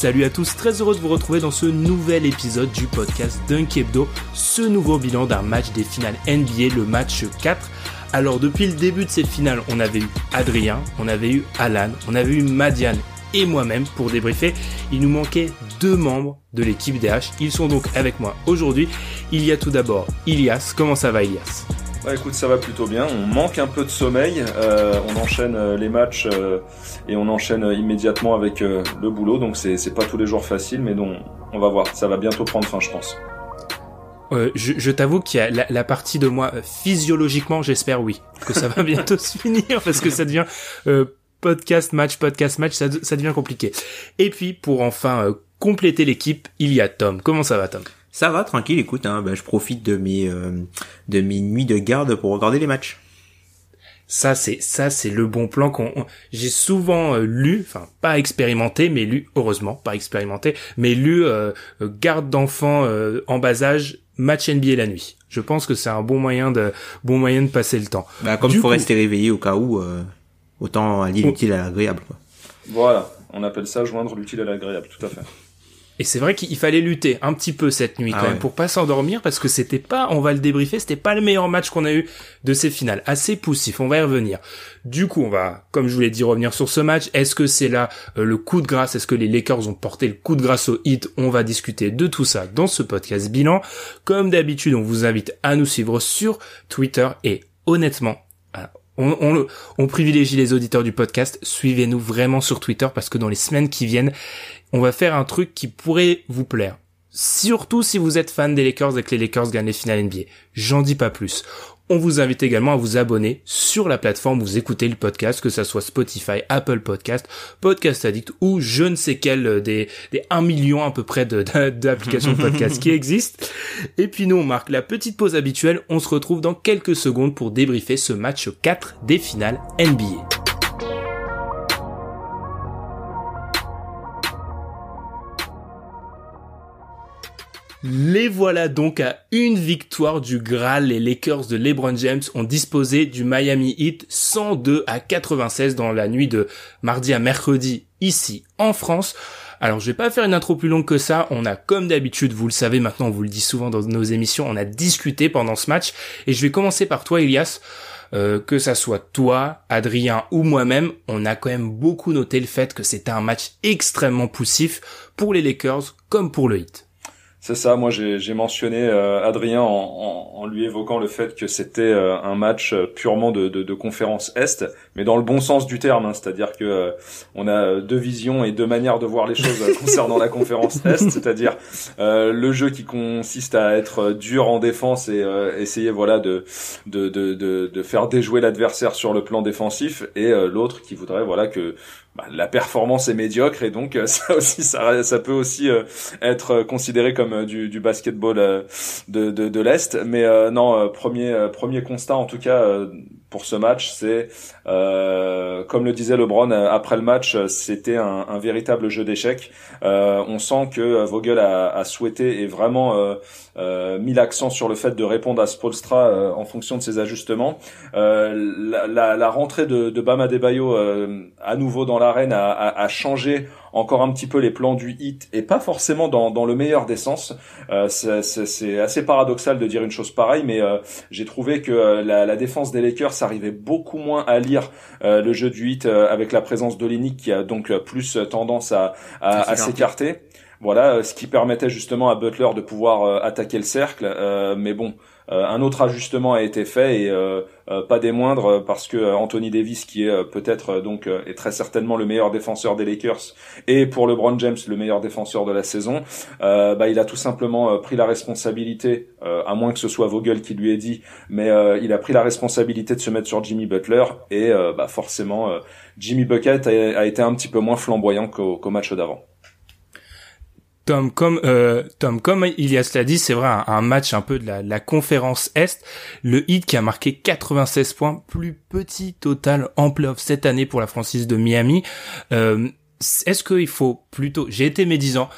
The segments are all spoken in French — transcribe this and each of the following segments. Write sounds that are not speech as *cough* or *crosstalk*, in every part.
Salut à tous, très heureux de vous retrouver dans ce nouvel épisode du podcast Dunk Hebdo, ce nouveau bilan d'un match des finales NBA, le match 4. Alors depuis le début de cette finale, on avait eu Adrien, on avait eu Alan, on avait eu Madiane et moi-même pour débriefer. Il nous manquait deux membres de l'équipe DH. Ils sont donc avec moi aujourd'hui. Il y a tout d'abord Ilias. Comment ça va Ilias? Bah écoute, ça va plutôt bien. On manque un peu de sommeil. Euh, on enchaîne euh, les matchs euh, et on enchaîne immédiatement avec le boulot. Donc c'est pas tous les jours facile, mais donc on va voir. Ça va bientôt prendre fin, je pense. je, je t'avoue qu'il y a la, la, partie de moi physiologiquement, j'espère oui, que ça va *laughs* bientôt se finir parce que ça devient podcast match podcast match, ça, ça devient compliqué. Et puis pour enfin compléter l'équipe, il y a Tom. Comment ça va Tom? Ça va, tranquille, écoute, hein, ben, je profite de mes, euh, de mes nuits de garde pour regarder les matchs. Ça c'est ça c'est le bon plan qu'on j'ai souvent euh, lu, enfin pas expérimenté mais lu heureusement pas expérimenté mais lu euh, garde d'enfants en bas âge match NBA la nuit. Je pense que c'est un bon moyen de bon moyen de passer le temps. Bah, comme il faut rester réveillé au cas où autant allier l'utile à l'agréable quoi. Voilà, on appelle ça joindre l'utile à l'agréable, tout à fait. Et c'est vrai qu'il fallait lutter un petit peu cette nuit ah quand même pour pas s'endormir parce que c'était pas, on va le débriefer, c'était pas le meilleur match qu'on a eu de ces finales. Assez poussif, on va y revenir. Du coup, on va, comme je vous l'ai dit, revenir sur ce match. Est-ce que c'est là euh, le coup de grâce? Est-ce que les Lakers ont porté le coup de grâce au hit? On va discuter de tout ça dans ce podcast bilan. Comme d'habitude, on vous invite à nous suivre sur Twitter et honnêtement, on, privilégie les auditeurs du podcast. Suivez-nous vraiment sur Twitter parce que dans les semaines qui viennent, on va faire un truc qui pourrait vous plaire. Surtout si vous êtes fan des Lakers et que les Lakers gagnent les finales NBA. J'en dis pas plus. On vous invite également à vous abonner sur la plateforme où vous écoutez le podcast, que ça soit Spotify, Apple Podcast, Podcast Addict ou je ne sais quel euh, des, des 1 million à peu près d'applications de, de *laughs* podcast qui existent. Et puis nous, on marque la petite pause habituelle. On se retrouve dans quelques secondes pour débriefer ce match 4 des finales NBA. Les voilà donc à une victoire du Graal. Les Lakers de LeBron James ont disposé du Miami Heat 102 à 96 dans la nuit de mardi à mercredi ici en France. Alors je vais pas faire une intro plus longue que ça, on a comme d'habitude, vous le savez maintenant, on vous le dit souvent dans nos émissions, on a discuté pendant ce match et je vais commencer par toi Elias. Euh, que ça soit toi, Adrien ou moi-même, on a quand même beaucoup noté le fait que c'était un match extrêmement poussif pour les Lakers comme pour le Heat. C'est ça, moi j'ai mentionné euh, Adrien en, en, lui évoquant le fait que c'était euh, un match euh, purement de, de, de, conférence Est, mais dans le bon sens du terme, hein, c'est-à-dire que on a deux visions et deux manières de voir les choses concernant la conférence Est, *laughs* c'est-à-dire le jeu qui consiste à être dur en défense et essayer voilà de, de, de, de, faire déjouer l'adversaire sur le plan défensif, et l'autre qui voudrait voilà que bah, la performance est médiocre et donc *laughs* ça aussi ça, peut aussi être considéré comme euh, du, du basketball euh, de, de, l'Est. Mais euh, non, premier, premier constat en tout cas pour ce match, c'est euh, comme le disait LeBron après le match, c'était un, un, véritable jeu d'échecs. Euh, on sent que Vogel a, a souhaité et vraiment euh, mis l'accent sur le fait de répondre à Spolstra en fonction de ses ajustements. La, la, la, rentrée de, de Bama Debayo à nouveau dans l'arène a, a, a changé encore un petit peu les plans du hit et pas forcément dans, dans le meilleur des sens. Euh, c'est assez paradoxal de dire une chose pareille, mais euh, j'ai trouvé que euh, la, la, défense des Lakers arrivait beaucoup moins à lire euh, le jeu du hit avec la présence d'Olinick qui a donc plus tendance à, à, à s'écarter. Voilà, ce qui permettait justement à Butler de pouvoir attaquer le cercle. mais bon, un autre ajustement a été fait et pas des moindres parce que Anthony Davis, qui est peut-être donc est très certainement le meilleur défenseur des Lakers et pour LeBron James le meilleur défenseur de la saison, bah, il a tout simplement pris la responsabilité, à moins que ce soit Vogel qui lui ait dit, mais il a pris la responsabilité de se mettre sur Jimmy Butler et bah, forcément Jimmy Bucket a, été un petit peu moins flamboyant qu'au match d'avant. Tom, comme euh, Tom, comme Ilias l'a dit, c'est vrai un, match un peu de la, conférence Est. Le Heat qui a marqué 96 points, plus petit total en playoff cette année pour la franchise de Miami. Euh, Est-ce qu'il faut plutôt J'ai été médisant.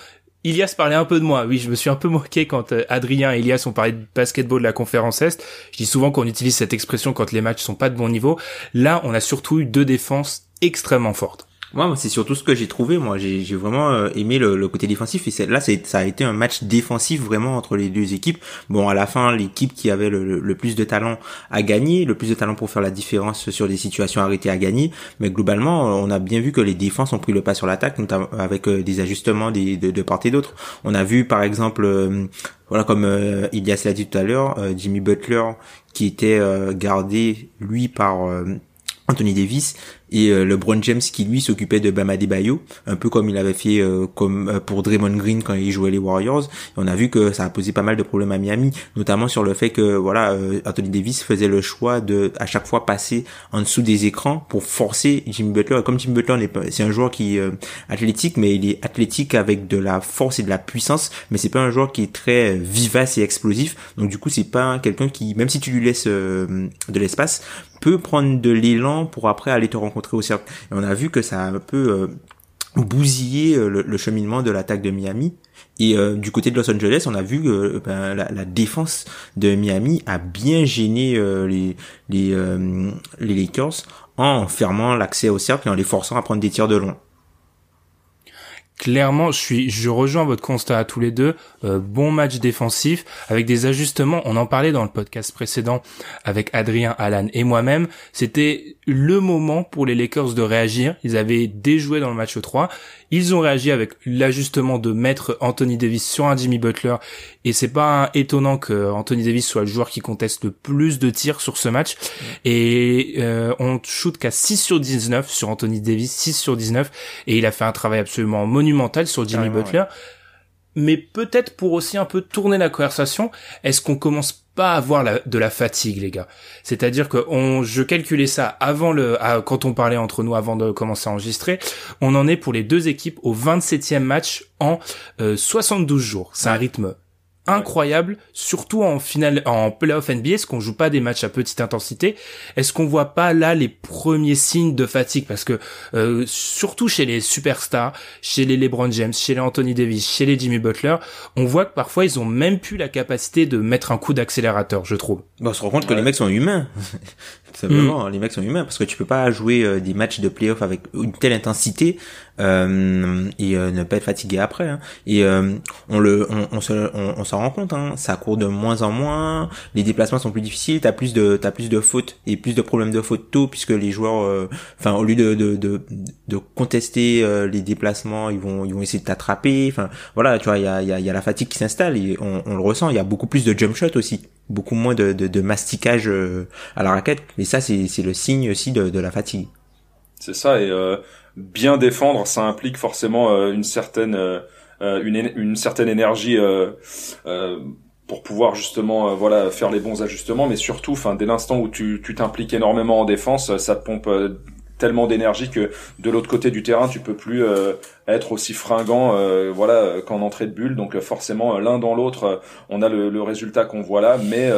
Ilias parlait un peu de moi. Oui, je me suis un peu moqué quand euh, Adrien et Ilias ont parlé de basketball de la conférence Est. Je dis souvent qu'on utilise cette expression quand les matchs sont pas de bon niveau. Là, on a surtout eu deux défenses extrêmement fortes. Moi, c'est surtout ce que j'ai trouvé. Moi, j'ai vraiment euh, aimé le, côté défensif. Et là, ça a été un match défensif vraiment entre les deux équipes. Bon, à la fin, l'équipe qui avait le, plus de talent a gagné, le plus de talent pour faire la différence sur des situations arrêtées a gagné. Mais globalement, on a bien vu que les défenses ont pris le pas sur l'attaque, notamment avec euh, des ajustements des, de, de part et d'autre. On a vu, par exemple, euh, voilà, comme euh, Ilias l'a dit tout à l'heure, Jimmy Butler qui était gardé lui par Anthony Davis et euh, LeBron James qui lui s'occupait de Bama Bayo, un peu comme il avait fait euh, comme euh, pour Draymond Green quand il jouait les Warriors. on a vu que ça a posé pas mal de problèmes à Miami, notamment sur le fait que voilà Anthony Davis faisait le choix de à chaque fois passer en dessous des écrans pour forcer Jimmy Butler. comme Jimmy Butler c'est un joueur qui est athlétique, mais il est athlétique avec de la force et de la puissance, mais c'est pas un joueur qui est très vivace et explosif. Donc du coup c'est pas quelqu'un qui même si tu lui laisses de l'espace peut prendre de l'élan pour après aller te rencontrer au cercle. Et on a vu que ça a un peu euh, bousillé euh, le, cheminement de l'attaque de Miami. Et euh, du côté de Los Angeles, on a vu que ben, la, défense de Miami a bien gêné les, les, les Lakers en fermant l'accès au cercle et en les forçant à prendre des tirs de loin clairement, je suis, je rejoins votre constat à tous les deux. Euh, bon match défensif avec des ajustements. On en parlait dans le podcast précédent avec Adrien, Alan et moi-même. C'était le moment pour les Lakers de réagir. Ils avaient déjoué dans le match 3. Ils ont réagi avec l'ajustement de mettre Anthony Davis sur un Jimmy Butler et c'est pas étonnant que Anthony Davis soit le joueur qui conteste le plus de tirs sur ce match et euh, on shoot qu'à 6 sur 19 sur Anthony Davis, 6 sur 19 et il a fait un travail absolument monumental sur Jimmy Butler. Mais peut-être pour aussi un peu tourner la conversation, est-ce qu'on commence pas avoir de la fatigue, les gars? C'est-à-dire que on, je calculais ça avant le, quand on parlait entre nous avant de commencer à enregistrer, on en est pour les deux équipes au 27e match en 72 euh, jours. C'est un rythme incroyable, surtout en finale, en playoff NBA, est-ce qu'on joue pas des matchs à petite intensité? Est-ce qu'on voit pas là les premiers signes de fatigue? Parce que euh, surtout chez les superstars, chez les LeBron James, chez les Anthony Davis, chez les Jimmy Butler, on voit que parfois ils ont même plus la capacité de mettre un coup d'accélérateur, je trouve. Bah, on se rend compte que les mecs sont humains. *laughs* Simplement, mm. les mecs sont humains parce que tu peux pas jouer euh, des matchs de playoff avec une telle intensité euh, et euh, ne pas être fatigué après. Hein. Et euh, on le, on, on se, on, s'en rend compte. Hein. Ça court de moins en moins. Les déplacements sont plus difficiles. T'as plus de, t'as plus de fautes et plus de problèmes de fautes tôt puisque les joueurs, enfin au lieu de, de, de, de contester les déplacements, ils vont, ils vont essayer de t'attraper. Enfin voilà, tu vois, il y a, y, a, y a la fatigue qui s'installe et on, on le ressent. Il y a beaucoup plus de jump shot aussi beaucoup moins de, de, de masticage à la raquette. Et ça, c'est le signe aussi de, de la fatigue. C'est ça. Et euh, bien défendre, ça implique forcément euh, une certaine euh, une, une certaine énergie pour pouvoir justement voilà faire les bons ajustements mais surtout enfin dès l'instant où tu tu t'impliques énormément en défense ça te pompe tellement d'énergie que de l'autre côté du terrain tu peux plus être aussi fringant voilà qu'en entrée de bulle. Donc forcément l'un dans l'autre on a le, le résultat qu'on voit là. Mais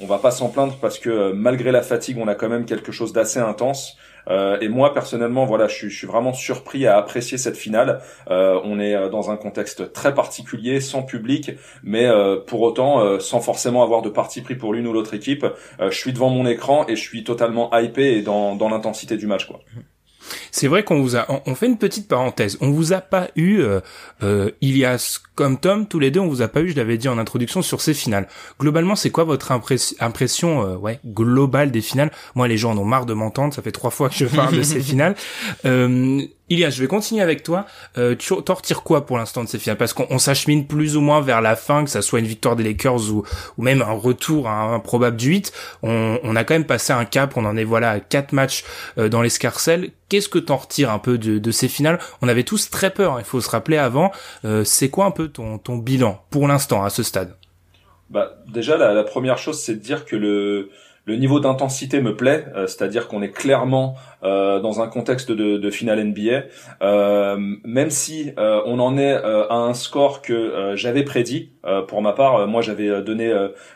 on va pas s'en plaindre parce que malgré la fatigue on a quand même quelque chose d'assez intense euh, et moi personnellement, voilà, je suis, je suis, vraiment surpris à apprécier cette finale. Euh, on est euh, dans un contexte très particulier, sans public, mais pour autant, sans forcément avoir de parti pris pour l'une ou l'autre équipe. je suis devant mon écran et je suis totalement hypé et dans, dans l'intensité du match, quoi. C'est vrai qu'on vous a, on fait une petite parenthèse. On vous a pas eu, euh, euh, Ilias comme Tom, tous les deux, on vous a pas eu. Je l'avais dit en introduction sur ces finales. Globalement, c'est quoi votre impression, euh, ouais, globale des finales? Moi, les gens en ont marre de m'entendre. Ça fait trois fois que je parle de ces *laughs* finales. Ilias, je vais continuer avec toi. Euh, tu t'en retires quoi pour l'instant de ces finales? Parce qu'on s'achemine plus ou moins vers la fin, que ça soit une victoire des Lakers ou, ou même un retour à un probable du 8. On, on, a quand même passé un cap, on en est voilà à quatre matchs euh, dans l'escarcelle. Qu'est-ce que t'en retires un peu de, de, ces finales? On avait tous très peur, hein, il faut se rappeler avant. Euh, c'est quoi un peu ton, ton bilan pour l'instant à ce stade? Bah, Déjà, la, la première chose, c'est de dire que le le niveau d'intensité me plaît, euh, c'est-à-dire qu'on est clairement dans un contexte de, de finale NBA, euh, même si euh, on en est euh, à un score que j'avais prédit. pour ma part, moi j'avais donné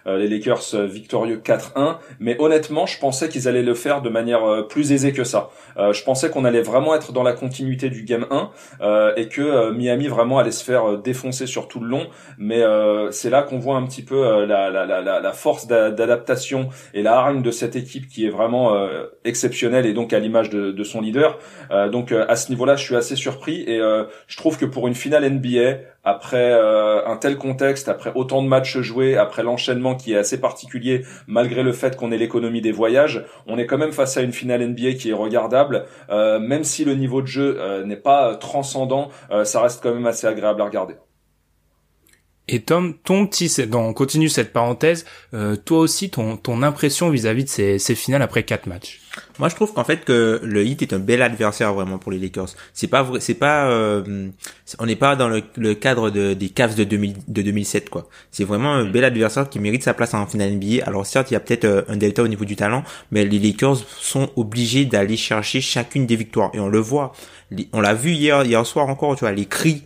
les Lakers victorieux 4-1, mais honnêtement, je pensais qu'ils allaient le faire de manière plus aisée que ça. je pensais qu'on allait vraiment être dans la continuité du game 1 et que Miami vraiment allait se faire défoncer sur tout le long. Mais c'est là qu'on voit un petit peu la, la, la, la force d'adaptation et la hargne de cette équipe qui est vraiment exceptionnelle et donc à de, son leader. Euh, donc euh, à ce niveau-là, je suis assez surpris et euh, je trouve que pour une finale NBA, après un tel contexte, après autant de matchs joués, après l'enchaînement qui est assez particulier, malgré le fait qu'on ait l'économie des voyages, on est quand même face à une finale NBA qui est regardable. même si le niveau de jeu n'est pas transcendant, ça reste quand même assez agréable à regarder. Et Tom, ton petit, on continue cette parenthèse, euh, toi aussi, ton, ton impression vis-à-vis de ces, ces finales après quatre matchs? Moi, je trouve qu'en fait que le Heat est un bel adversaire vraiment pour les Lakers. C'est pas vrai, c'est pas, euh, on n'est pas dans le, le cadre de, des Cavs de, 2000, de 2007 quoi. C'est vraiment un bel adversaire qui mérite sa place en finale NBA. Alors certes, il y a peut-être euh, un delta au niveau du talent, mais les Lakers sont obligés d'aller chercher chacune des victoires et on le voit. On l'a vu hier, hier soir encore, tu vois, les cris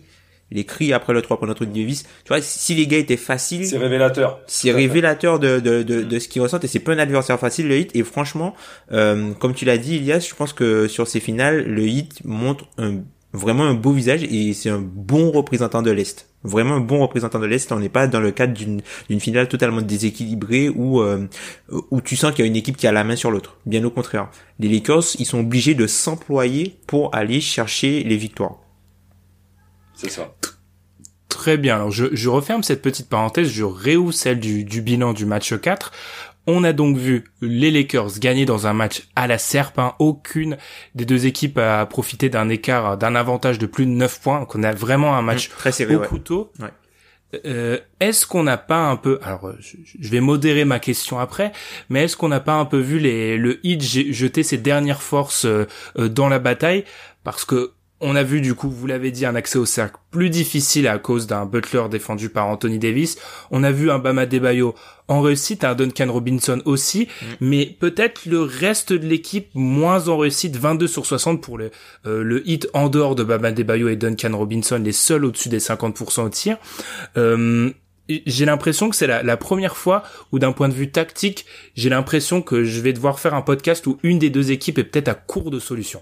les cris après le 3 pour notre Davis. Tu vois, si les gars étaient faciles. C'est révélateur. C'est révélateur de, de, de, de ce qu'ils ressentent et c'est pas un adversaire facile, le hit. Et franchement, euh, comme tu l'as dit, Elias, je pense que sur ces finales, le hit montre un, vraiment un beau visage et c'est un bon représentant de l'Est. Vraiment un bon représentant de l'Est. On n'est pas dans le cadre d'une, d'une finale totalement déséquilibrée où, euh, où tu sens qu'il y a une équipe qui a la main sur l'autre. Bien au contraire. Les Lakers, ils sont obligés de s'employer pour aller chercher les victoires. C'est ça. Très bien. Alors je, je, referme cette petite parenthèse, je réouvre celle du, du, bilan du match 4. On a donc vu les Lakers gagner dans un match à la serpe. Hein. Aucune des deux équipes a profité d'un écart, d'un avantage de plus de 9 points. Donc on a vraiment un match mmh, très serré, au couteau. Ouais. Euh, est-ce qu'on n'a pas un peu, alors je, vais modérer ma question après, mais est-ce qu'on n'a pas un peu vu les, le Heat jeter ses dernières forces euh, euh, dans la bataille? Parce que on a vu du coup, vous l'avez dit, un accès au cercle plus difficile à cause d'un Butler défendu par Anthony Davis. On a vu un Bama Debayo en réussite, un Duncan Robinson aussi, mm. mais peut-être le reste de l'équipe moins en réussite, 22 sur 60 pour le, euh, le hit en dehors de Bama Debayo et Duncan Robinson, les seuls au-dessus des 50% au tir. Euh, j'ai l'impression que c'est la, la, première fois où d'un point de vue tactique, j'ai l'impression que je vais devoir faire un podcast où une des deux équipes est peut-être à court de solutions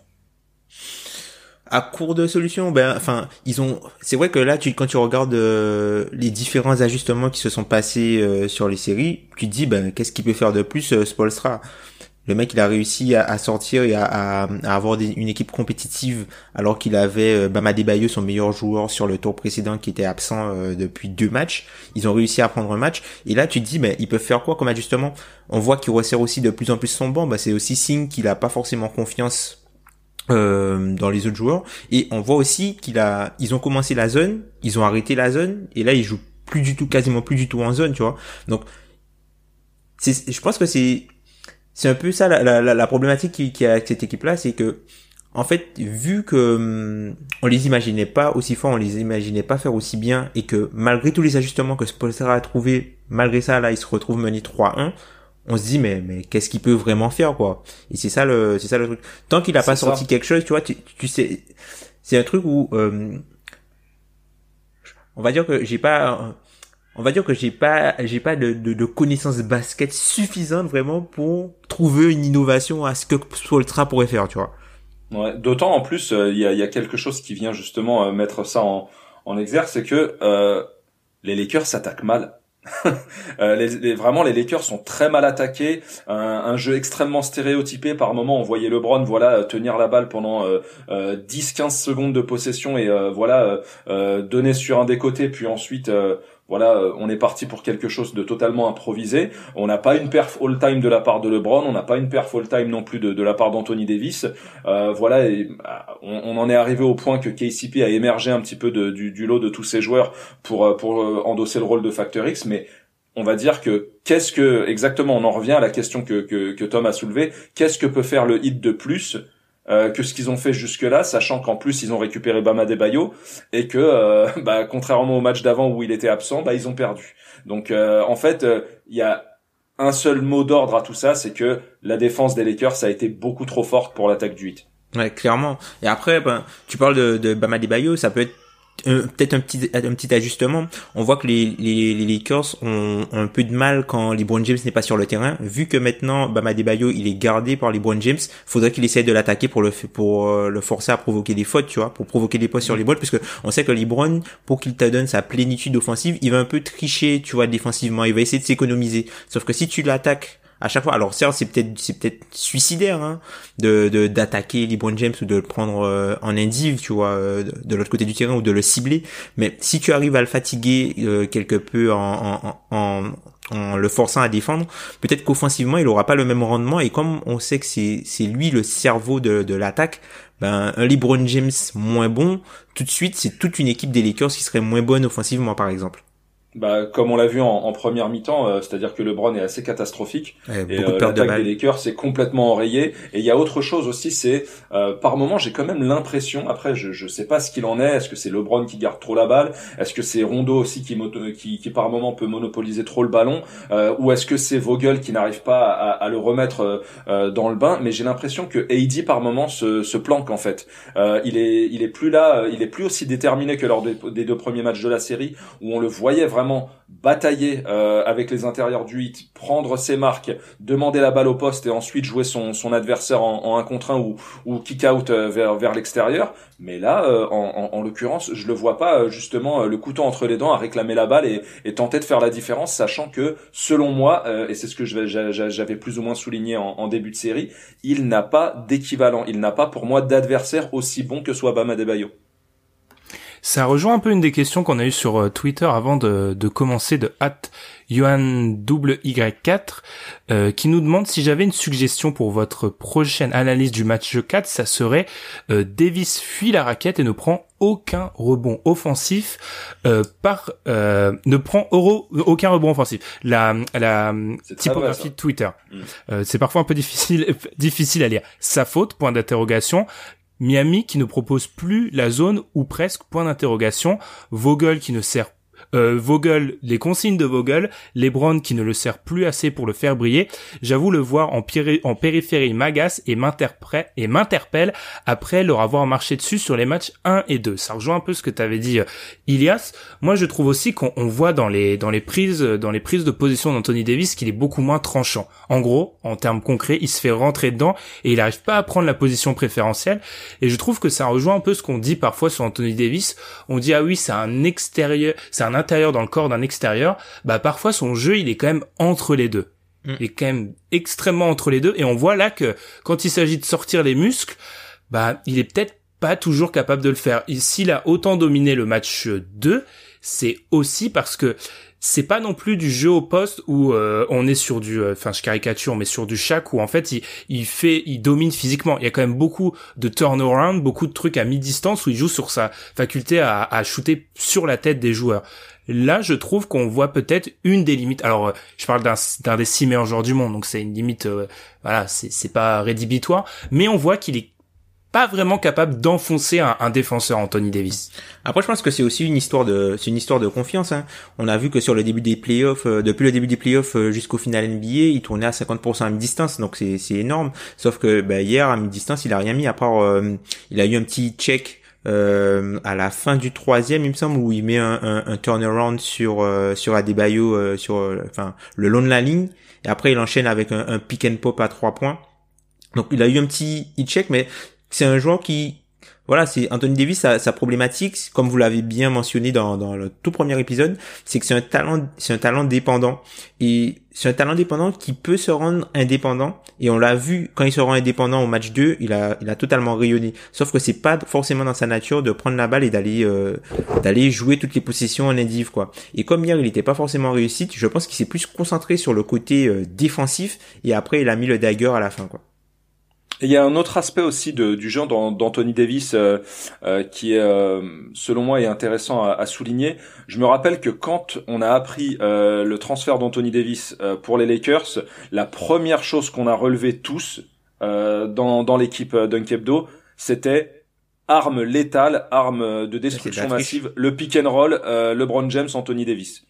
à court de solutions. Ben enfin ils ont c'est vrai que là tu quand tu regardes euh, les différents ajustements qui se sont passés euh, sur les séries tu te dis ben qu'est-ce qu'il peut faire de plus euh, Spolstra le mec il a réussi à, sortir et à, avoir une équipe compétitive alors qu'il avait euh, Bama Debayo son meilleur joueur sur le tour précédent qui était absent depuis deux matchs. Ils ont réussi à prendre un match. Et là tu te dis ben ils peuvent faire quoi comme ajustement? On voit qu'il resserre aussi de plus en plus son banc. Ben, c'est aussi signe qu'il a pas forcément confiance euh, dans les autres joueurs. Et on voit aussi qu'il a ils ont commencé la zone ils ont arrêté la zone et là ils jouent plus du tout quasiment plus du tout en zone tu vois. Donc je pense que c'est c'est un peu ça la, la, la problématique qui, qui a avec cette équipe là c'est que en fait vu que hum, on les imaginait pas aussi fort on les imaginait pas faire aussi bien et que malgré tous les ajustements que Spolstra a trouvé malgré ça là ils se retrouvent menés 3-1 on se dit mais mais qu'est-ce qu'il peut vraiment faire quoi? Et c'est ça le c'est ça le truc. Tant qu'il a pas sorti quelque chose tu vois tu, tu sais c'est un truc où euh, on va dire que j'ai pas on va dire que j'ai pas j'ai pas de, de, de connaissances basket suffisantes vraiment pour trouver une innovation à ce que Spolstra pourrait faire tu vois. Ouais, d'autant en plus euh, il y, a, y a quelque chose qui vient justement euh, mettre ça en en exergue c'est que euh, les Lakers s'attaquent mal *laughs* Euh, les, vraiment, les Lakers sont très mal attaqués. Un, jeu extrêmement stéréotypé. Par moment, on voyait LeBron, voilà, tenir la balle pendant euh, 10-15 euh, secondes de possession et euh, voilà, donner sur un des côtés, puis ensuite voilà, euh, on est parti pour quelque chose de totalement improvisé. On n'a pas une perf all-time de la part de LeBron, on n'a pas une perf all-time non plus de, la part d'Anthony Davis. Euh, voilà, et, on, en est arrivé au point que KCP a émergé un petit peu du, lot de tous ces joueurs pour, pour endosser le rôle de Factor X, mais on va dire que qu'est-ce que exactement on en revient à la question que, que, que Tom a soulevée qu'est-ce que peut faire le hit de plus euh, que ce qu'ils ont fait jusque-là, sachant qu'en plus ils ont récupéré Bama Bayo et que euh, *laughs* bah, contrairement au match d'avant où il était absent, bah, ils ont perdu. Donc euh, en fait, il y a un seul mot d'ordre à tout ça, c'est que la défense des Lakers a été beaucoup trop forte pour l'attaque du hit. Ouais, clairement. Et après, ben, tu parles de, de Bama ça peut être peut-être un petit un petit ajustement. On voit que les, les, les Lakers ont, un peu de mal quand LeBron James n'est pas sur le terrain. Vu que maintenant Bama Debayo il est gardé par LeBron James, faudrait qu'il essaye de l'attaquer pour le pour euh, le forcer à provoquer des fautes, tu vois, pour provoquer des postes sur les balles, puisque on sait que LeBron pour qu'il te donne sa plénitude offensive, il va un peu tricher, tu vois, défensivement. Il va essayer de s'économiser. Sauf que si tu l'attaques à chaque fois. Alors c'est peut-être suicidaire hein, de d'attaquer LeBron James ou de le prendre euh, en indiv, tu vois, euh, de, l'autre côté du terrain ou de le cibler. Mais si tu arrives à le fatiguer euh, quelque peu en, en, en, en le forçant à défendre, peut-être qu'offensivement il aura pas le même rendement. Et comme on sait que c'est c'est lui le cerveau de, de l'attaque, ben un LeBron James moins bon, tout de suite c'est toute une équipe des Lakers qui serait moins bonne offensivement par exemple bah, comme on l'a vu en, en première mi-temps, euh, c'est-à-dire que LeBron est assez catastrophique et euh, l'attaque des Lakers c'est complètement enrayé. Et il y a autre chose aussi, c'est euh, par moment j'ai quand même l'impression, après je je sais pas ce qu'il en est, est-ce que c'est LeBron qui garde trop la balle, est-ce que c'est Rondo aussi qui, qui, qui par moment peut monopoliser trop le ballon, euh, ou est-ce que c'est Vogel qui n'arrive pas à, à, le remettre euh, dans le bain. Mais j'ai l'impression que AD par moment se, se planque en fait. il est il est plus là, il est plus aussi déterminé que lors des, des deux premiers matchs de la série où on le voyait vraiment batailler euh, avec les intérieurs du hit, prendre ses marques, demander la balle au poste et ensuite jouer son, son adversaire en, en un contre un ou, ou kick out euh, vers, vers l'extérieur. Mais là, euh, en, en, l'occurrence, je le vois pas justement le couteau entre les dents à réclamer la balle et, et tenter de faire la différence, sachant que selon moi, et c'est ce que j'avais plus ou moins souligné en, en début de série, il n'a pas d'équivalent, il n'a pas pour moi d'adversaire aussi bon que soit Bama Debayo. Ça rejoint un peu une des questions qu'on a eues sur euh, Twitter avant de, de commencer de at Y4 euh, qui nous demande si j'avais une suggestion pour votre prochaine analyse du match 4, ça serait euh, Davis fuit la raquette et ne prend aucun rebond offensif euh, par euh, ne prend euro, aucun rebond offensif. La la typographie de Twitter, mm. euh, c'est parfois un peu difficile *laughs* difficile à lire. Sa faute point d'interrogation. Miami qui ne propose plus la zone ou presque point d'interrogation, Vogel qui ne sert euh, Vogel, les consignes de Vogel, LeBron qui ne le sert plus assez pour le faire briller. J'avoue le voir en, en périphérie m'agace et m'interpelle après leur avoir marché dessus sur les matchs 1 et 2. Ça rejoint un peu ce que tu avais dit, euh, Ilias. Moi, je trouve aussi qu'on voit dans les dans les prises dans les prises de position d'Anthony Davis qu'il est beaucoup moins tranchant. En gros, en termes concrets, il se fait rentrer dedans et il n'arrive pas à prendre la position préférentielle. Et je trouve que ça rejoint un peu ce qu'on dit parfois sur Anthony Davis. On dit ah oui, c'est un extérieur, c'est un intérieur dans le corps d'un extérieur, bah parfois son jeu il est quand même entre les deux. Mm. Il est quand même extrêmement entre les deux et on voit là que quand il s'agit de sortir les muscles, bah il est peut-être pas toujours capable de le faire. S'il a autant dominé le match 2, c'est aussi parce que c'est pas non plus du jeu au poste où euh, on est sur du euh, enfin je caricature mais sur du chac où en fait il, fait il domine physiquement. Il y a quand même beaucoup de turnaround beaucoup de trucs à mi-distance où il joue sur sa faculté à, à shooter sur la tête des joueurs. Là je trouve qu'on voit peut-être une des limites. Alors euh, je parle d'un des six meilleurs joueurs du monde donc c'est une limite voilà c'est c'est pas rédhibitoire mais on voit qu'il est pas vraiment capable d'enfoncer un, un, défenseur Anthony Davis. Après, je pense que c'est aussi une histoire de, c'est une histoire de confiance. Hein. On a vu que sur le début des playoffs, euh, depuis le début des playoffs euh, jusqu'au final NBA, il tournait à 50% à mi-distance, donc c'est, c'est énorme. Sauf que bah, hier à mi-distance, il a rien mis à part, euh, il a eu un petit check à la fin du troisième, il me semble, où il met un, un, un turnaround sur sur Adebayo, sur, enfin le long de la ligne, et après il enchaîne avec un, pick and pop à trois points. Donc il a eu un petit hit check, mais c'est un joueur qui voilà, c'est Anthony Davis, sa, problématique, comme vous l'avez bien mentionné dans, dans le tout premier épisode, c'est que c'est un talent, c'est un talent dépendant. Et c'est un talent dépendant qui peut se rendre indépendant. Et on l'a vu quand il se rend indépendant au match 2, il a, il a totalement rayonné. Sauf que c'est pas forcément dans sa nature de prendre la balle et d'aller, euh, d'aller jouer toutes les possessions en indiv, quoi. Et comme hier, il n'était pas forcément réussi, je pense qu'il s'est plus concentré sur le côté euh, défensif et après il a mis le dagger à la fin, quoi il y a un autre aspect aussi de, du genre d'Anthony Davis euh, euh, qui est, euh, selon moi, est intéressant à, à, souligner. Je me rappelle que quand on a appris le transfert d'Anthony Davis pour les Lakers, la première chose qu'on a relevé tous dans, dans l'équipe Dunkebdo, c'était arme létale, arme de destruction massive, le pick and roll, LeBron James, Anthony Davis.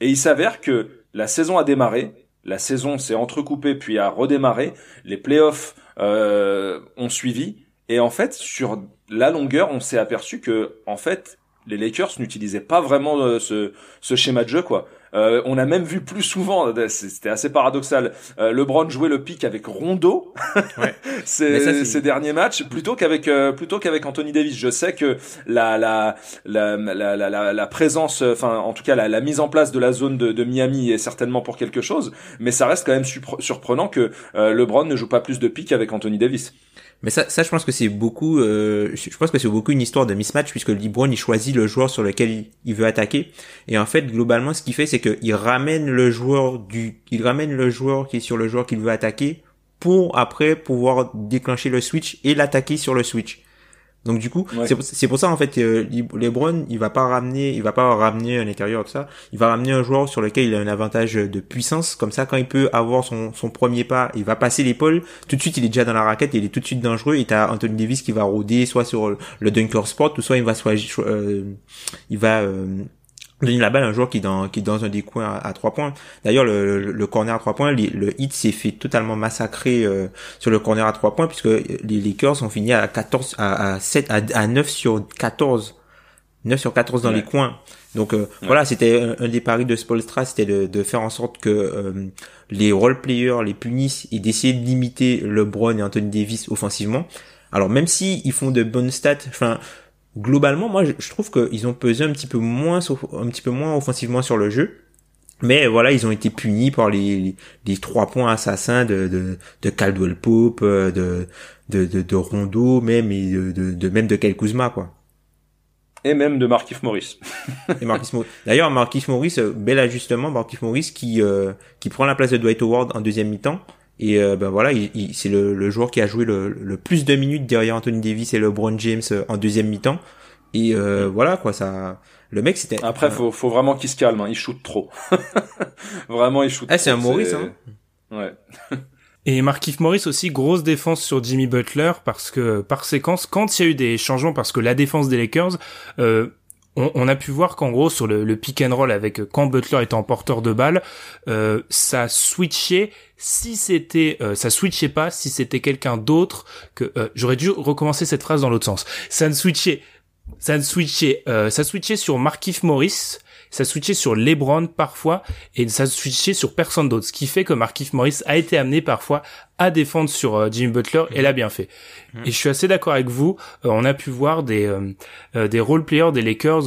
Et il s'avère que la saison a démarré, la saison s'est entrecoupée puis a redémarré, les playoffs euh, ont suivi. Et en fait, sur la longueur, on s'est aperçu que, en fait, les Lakers n'utilisaient pas vraiment euh, ce, ce schéma de jeu, quoi. Euh, on a même vu plus souvent, euh, c'était assez paradoxal, euh, LeBron jouer le pic avec Rondo *laughs* ouais. *laughs* ces, ces, derniers matchs plutôt qu'avec euh, plutôt qu'avec Anthony Davis. Je sais que la la la la, la, la présence, enfin en tout cas la, la, mise en place de la zone de, de, Miami est certainement pour quelque chose, mais ça reste quand même surprenant que LeBron ne joue pas plus de pic avec Anthony Davis. Mais ça, ça, je pense que c'est beaucoup, euh, je pense que c'est beaucoup une histoire de mismatch puisque LeBron il choisit le joueur sur lequel il, veut attaquer et en fait globalement ce qu'il fait c'est qu'il ramène le joueur du, il ramène le joueur qui est sur le joueur qu'il veut attaquer pour après pouvoir déclencher le switch et l'attaquer sur le switch. Donc du coup, c'est pour ça en fait euh, LeBron, il va pas ramener, il va pas ramener un intérieur tout ça, il va ramener un joueur sur lequel il a un avantage de puissance. Comme ça quand il peut avoir son, son premier pas, il va passer l'épaule, tout de suite il est déjà dans la raquette, il est tout de suite dangereux. Et t'as Anthony Davis qui va rôder soit sur le dunker spot ou soit il va soit euh, il va euh, donner la balle à un joueur qui est dans qui est dans un des coins à, trois points. D'ailleurs le, le, corner à trois points, le hit s'est fait totalement massacrer euh, sur le corner à trois points puisque les Lakers ont fini à 14 à, à 7 à, 9 sur 14. 9 sur 14 dans les coins. Donc euh, voilà, c'était un, des paris de Spolstra, c'était de, de, faire en sorte que euh, les role players les punissent et d'essayer de limiter LeBron et Anthony Davis offensivement. Alors même si ils font de bonnes stats, enfin globalement, moi, je, trouve qu'ils ont pesé un petit peu moins, un petit peu moins offensivement sur le jeu. Mais voilà, ils ont été punis par les, les, trois points assassins de, de, de Caldwell Pope, euh, de, de, de, de Rondo, même, et de, de, même de Kel Kuzma, quoi. Et même de Markif Morris. *laughs* et Markif Morris. D'ailleurs, Markif Morris, euh, bel ajustement, Markif Morris qui, euh, qui prend la place de Dwight Howard en deuxième mi-temps. Et euh, ben voilà, il, c'est le, le, joueur qui a joué le, le, plus de minutes derrière Anthony Davis et LeBron James euh, en deuxième mi-temps. Et euh, voilà quoi, ça. Le mec c'était. Après, faut, faut vraiment qu'il se calme. Hein. Il shoot trop. *laughs* vraiment, il shoot. Ah, c'est un Maurice. Hein. Ouais. *laughs* Et Markif Morris aussi, grosse défense sur Jimmy Butler parce que par séquence, quand il y a eu des changements, parce que la défense des Lakers, euh, on, a pu voir qu'en gros sur le, pick and roll avec euh, quand Butler était en porteur de balle, euh, ça switchait si c'était euh, ça switchait pas si c'était quelqu'un d'autre que j'aurais dû recommencer cette phrase dans l'autre sens. Ça ne switchait ça ne switchait ça switchait sur Markif Morris ça switchait sur LeBron parfois et ça switchait sur personne d'autre. Ce qui fait que Markif Morris a été amené parfois à défendre sur euh, Jimmy Butler et l'a bien fait. Mhm. Et je suis assez d'accord avec vous. Euh, on a pu voir des euh, des role players des Lakers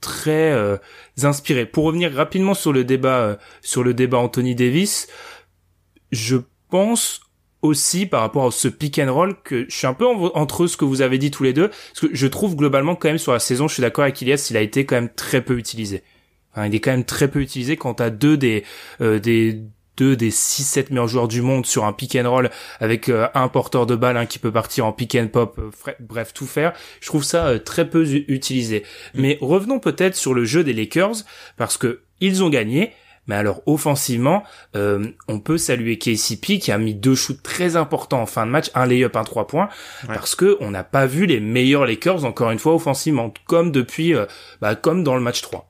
très inspirés. Pour revenir rapidement sur le débat sur le débat Anthony Davis, je pense aussi par rapport à ce pick and roll que je suis un peu entre ce que vous avez dit tous les deux parce que je trouve globalement quand même sur la saison je suis d'accord avec Ilias il a été quand même très peu utilisé il est quand même très peu utilisé quand t'as deux des euh, des deux des 6-7 meilleurs joueurs du monde sur un pick and roll avec euh, un porteur de balle qui peut partir en pick and pop, euh, bref tout faire. Je trouve ça très peu utilisé. Mm. Mais revenons peut-être sur le jeu des Lakers parce que ils ont gagné. Mais alors offensivement, on peut saluer KCP qui a mis deux shoots très importants en fin de match, un lay-up, un trois points, parce que on n'a pas vu les meilleurs Lakers encore une fois offensivement, comme depuis, bah, comme dans le match 3.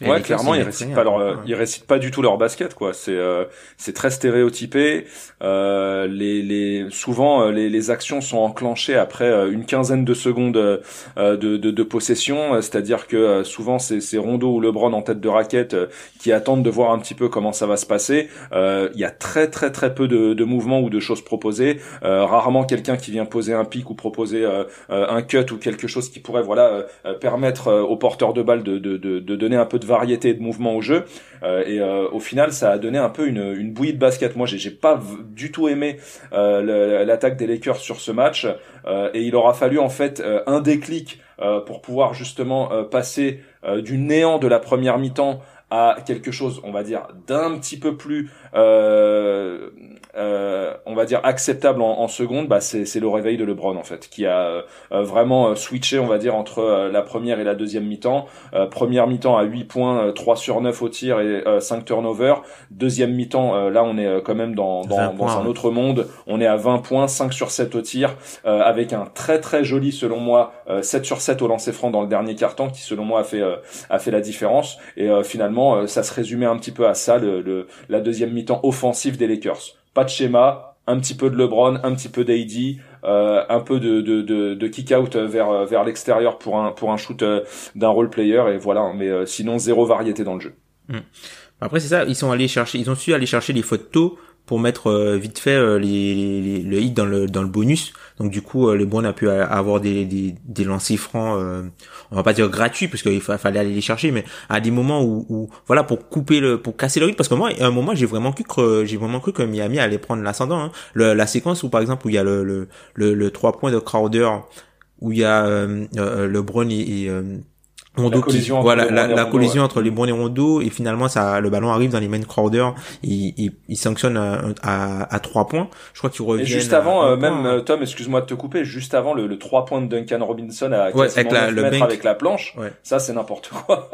Ouais, clairement, ils récitent pas leur, ils récitent pas du tout leur basket, quoi. C'est, euh, c'est très stéréotypé. Euh, les, les, souvent, euh, les, les actions sont enclenchées après euh, une quinzaine de secondes de, de, de possession. C'est-à-dire que souvent, c'est, c'est Rondo ou LeBron en tête de raquette qui attendent de voir un petit peu comment ça va se passer. Il y a très, très, très peu de, de mouvements ou de choses proposées. rarement quelqu'un qui vient poser un pic ou proposer un cut ou quelque chose qui pourrait, voilà, permettre aux porteurs de balles de, de, de, de donner un peu de variété de mouvements au jeu. Euh, et euh, au final, ça a donné un peu une, bouillie de basket. Moi, j'ai pas du tout aimé euh, l'attaque des Lakers sur ce match. et il aura fallu en fait un déclic pour pouvoir justement passer du néant de la première mi-temps à quelque chose, on va dire, d'un petit peu plus euh, euh, on va dire acceptable en, en seconde, bah c'est le réveil de LeBron en fait, qui a euh, vraiment switché, on va dire, entre la première et la deuxième mi-temps. première mi-temps à 8 points, 3 sur 9 au tir et 5 turnovers. Deuxième mi-temps, là on est quand même dans, dans, dans un autre monde. On est à 20 points, 5 sur 7 au tir, avec un très très joli, selon moi, 7 sur 7 au lancer franc dans le dernier carton, qui selon moi a fait a fait la différence. Et finalement, ça se résumait un petit peu à ça, le, le la deuxième mi-temps offensif des Lakers pas de schéma, un petit peu de LeBron, un petit peu d'AD, euh, un peu de, de, de, kick-out vers, vers l'extérieur pour un, pour un shoot euh, d'un role player, et voilà, mais euh, sinon zéro variété dans le jeu. Hmm. Après c'est ça, ils sont allés chercher, ils ont su aller chercher les photos pour mettre euh, vite fait euh, les, le hit dans le dans le bonus. Donc du coup, euh, les bons a pu avoir des des, des lancers francs, on va pas dire gratuits parce qu'il fallait aller les chercher, mais à des moments où, où voilà pour couper le pour casser le rythme. Parce que moi, à un moment, j'ai vraiment cru que j'ai vraiment cru que Miami allait prendre l'ascendant. Hein. la séquence où par exemple où il y a le le le, le 3 points de Crowder où il y a euh, LeBron et, et la collision, voilà, la, collision entre les bons et Rondo et finalement ça le ballon arrive dans les main Crowder. Il, il, il sanctionne à, à, à 3 points. Je crois qu'il revient juste avant euh, même euh, Tom excuse-moi de te couper juste avant le, le 3 points de Duncan Robinson à ouais, avec la, le avec la planche ça c'est n'importe quoi.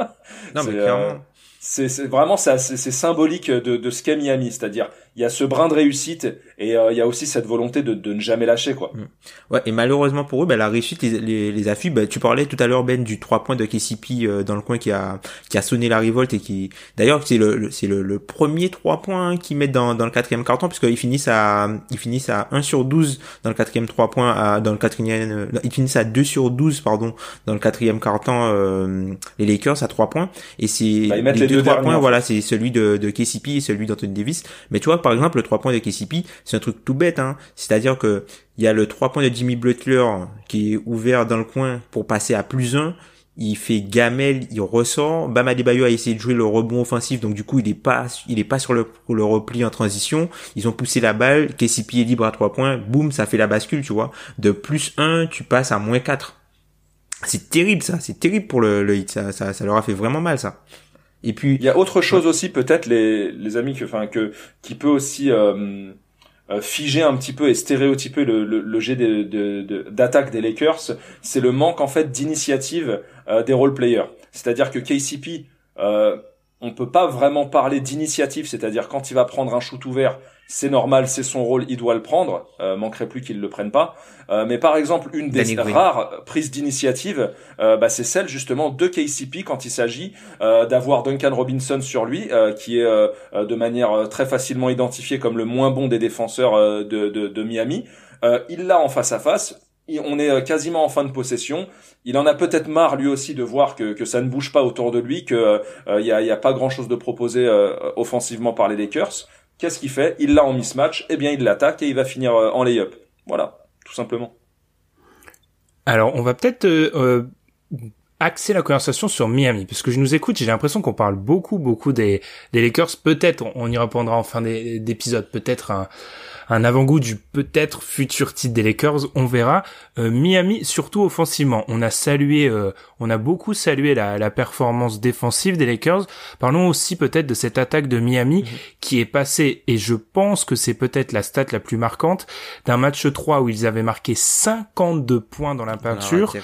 Non *laughs* mais clairement euh, c'est vraiment c'est symbolique de, de ce qu'est Miami c'est-à-dire il y a ce brin de réussite et euh, il y a aussi cette volonté de, de ne jamais lâcher quoi. Mm. Ouais et malheureusement pour eux ben la réussite les, les, les ben, tu parlais tout à l'heure Ben du 3 points de KCP euh, dans le coin qui a qui a sonné la révolte et qui d'ailleurs c'est le, c'est le, le, premier 3 points qu'ils mettent dans, dans le quatrième carton puisqu'ils finissent à ils finissent à 1 sur 12 dans le quatrième 3 points à, dans le quatrième euh, ils finissent à 2 sur 12 pardon dans le quatrième carton euh, les Lakers à 3 points et c'est bah, les, deux, 3 points voilà c'est celui de, de KCP et celui d'Anthony Davis mais tu vois par exemple, le 3 points de KCP, c'est un truc tout bête, hein. C'est-à-dire que il y a le 3 points de Jimmy Butler qui est ouvert dans le coin pour passer à plus 1. Il fait gamelle, il ressort. Bam Adebayo a essayé de jouer le rebond offensif, donc du coup il est pas, il est pas sur le, le repli en transition. Ils ont poussé la balle, KCP est libre à 3 points, boum, ça fait la bascule, tu vois. De plus 1, tu passes à moins 4. C'est terrible ça, c'est terrible pour le, le hit, ça, ça, ça leur a fait vraiment mal ça. Et puis il y a autre chose aussi peut-être les les amis que enfin que qui peut aussi euh, euh, figer un petit peu et stéréotyper le, le, le jet d'attaque de, des Lakers, c'est le manque en fait d'initiative euh, des role players. C'est-à-dire que KCP euh, on peut pas vraiment parler d'initiative, c'est-à-dire quand il va prendre un shoot ouvert, c'est normal, c'est son rôle, il doit le prendre. Euh, manquerait plus qu'il le prenne pas. Euh, mais par exemple, une des rares prises d'initiative, euh, bah, c'est celle justement de KCP quand il s'agit euh, d'avoir Duncan Robinson sur lui, euh, qui est de manière très facilement identifié comme le moins bon des défenseurs de, de, de, Miami. il l'a en face à face. On est quasiment en fin de possession. Il en a peut-être marre lui aussi de voir que, que ça ne bouge pas autour de lui, que il y, a, y a pas grand chose de proposé offensivement par les Lakers. Qu'est-ce qu'il fait? Il l'a en mismatch, eh bien il l'attaque et il va finir euh, en lay-up. Voilà, tout simplement. Alors, on va peut-être euh, euh, axer la conversation sur Miami, parce que je nous écoute, j'ai l'impression qu'on parle beaucoup, beaucoup des, des Lakers. Peut-être, on y répondra en fin d'épisode, peut-être un, un avant-goût du peut-être futur titre des Lakers, on verra. Euh, Miami, surtout offensivement, on a salué, euh, on a beaucoup salué la, la, performance défensive des Lakers. Parlons aussi peut-être de cette attaque de Miami mhm. qui est passée, et je pense que c'est peut-être la stat la plus marquante, d'un match 3 où ils avaient marqué 52 points dans la peinture,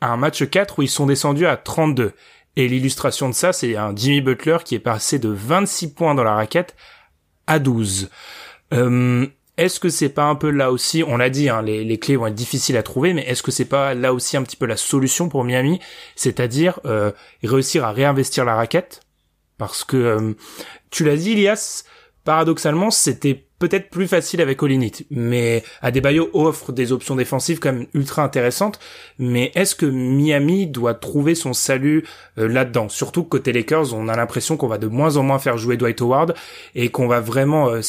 un match 4 où ils sont descendus à 32. Et l'illustration de ça, c'est un Jimmy Butler qui est passé de 26 points dans la raquette à 12. Euh, est-ce que c'est pas un peu là aussi, on l'a dit, hein, les, clés vont être difficiles à trouver, mais est-ce que c'est pas là aussi un petit peu la solution pour Miami, c'est-à-dire euh, réussir à réinvestir la raquette, parce que euh, tu l'as dit, Elias, paradoxalement, c'était peut-être plus facile avec Olinit, mais Adebayo offre des options défensives quand même ultra intéressantes. Mais est-ce que Miami doit trouver son salut euh, là-dedans? Surtout que côté Lakers, on a l'impression qu'on va de moins en moins faire jouer Dwight Howard et qu'on va vraiment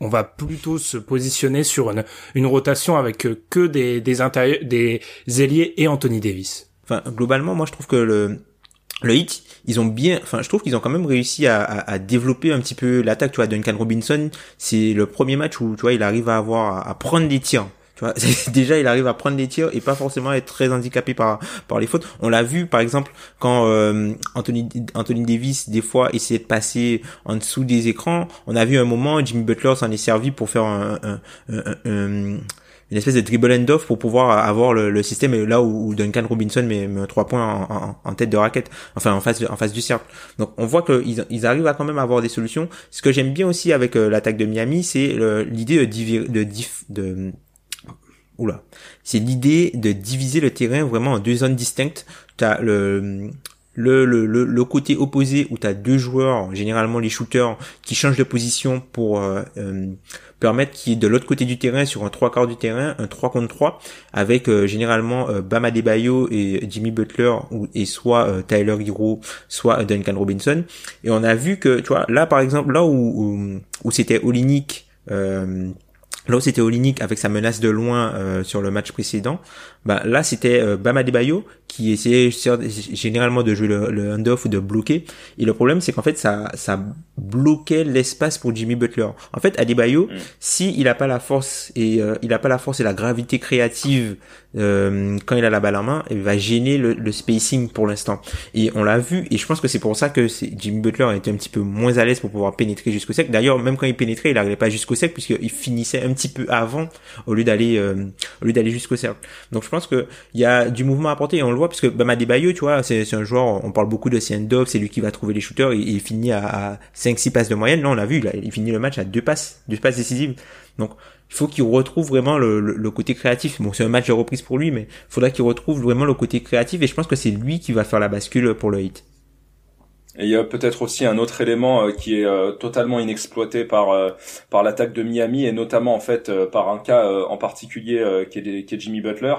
on va plutôt se positionner sur une, rotation avec euh, que des intérieurs, des ailiers et Anthony Davis. Enfin, globalement, moi je trouve que le hit, ils ont bien, enfin, je trouve qu'ils ont quand même réussi à, à, développer un petit peu l'attaque. Tu vois, Duncan Robinson, c'est le premier match où tu vois, il arrive à avoir à prendre des tirs *laughs* déjà il arrive à prendre des tirs et pas forcément être très handicapé par par les fautes. On l'a vu par exemple quand euh, Anthony Anthony Davis des fois essayait de passer en dessous des écrans. On a vu un moment Jimmy Butler s'en est servi pour faire un, une espèce de dribble end off pour pouvoir avoir le, système là où, Duncan Robinson met, met trois points en, tête de raquette, enfin en face en face du cercle. Donc on voit qu'ils ils arrivent à quand même avoir des solutions. Ce que j'aime bien aussi avec euh, l'attaque de Miami, c'est l'idée de, de, de oula, c'est l'idée de diviser le terrain vraiment en deux zones distinctes. T'as le le, le, le, côté opposé où tu as deux joueurs, généralement les shooters, qui changent de position pour euh, euh, permettre qu'il y ait de l'autre côté du terrain, sur un trois quarts du terrain, un 3 contre 3, avec euh, généralement Bam Adebayo et Jimmy Butler, ou, et soit Tyler Hero, soit Duncan Robinson. Et on a vu que, tu vois, là par exemple, là où, où, c'était Olinik, Là où c'était Olinik avec sa menace de loin euh, sur le match précédent, bah là c'était euh, Bama Debayo qui essayait généralement de jouer le, le handoff ou de bloquer. Et le problème c'est qu'en fait ça ça bloquait l'espace pour Jimmy Butler. En fait Adebayo, mm. si il a pas la force et euh, il a pas la force et la gravité créative euh, quand il a la balle en main, il va gêner le, le spacing pour l'instant. Et on l'a vu et je pense que c'est pour ça que Jimmy Butler était un petit peu moins à l'aise pour pouvoir pénétrer jusqu'au sec. D'ailleurs même quand il pénétrait, il n'arrivait pas jusqu'au sec puisqu'il finissait un petit peu avant au lieu d'aller euh, au lieu d'aller jusqu'au cercle. Donc pense que il y a du mouvement à apporter et on le voit parce que Bama tu vois, c'est un joueur on parle beaucoup de Siendov, c'est lui qui va trouver les shooters et, il finit à, à 5 6 passes de moyenne. Là, on l'a vu, il finit le match à deux passes, deux passes décisives. Donc il faut qu'il retrouve vraiment le, le, côté créatif. Bon, c'est un match de reprise pour lui, mais il faudra qu'il retrouve vraiment le côté créatif et je pense que c'est lui qui va faire la bascule pour le hit. Et il y a peut-être aussi un autre élément euh, qui est euh, totalement inexploité par euh, par l'attaque de Miami et notamment en fait par un cas en particulier qui est, qui, est, Jimmy Butler.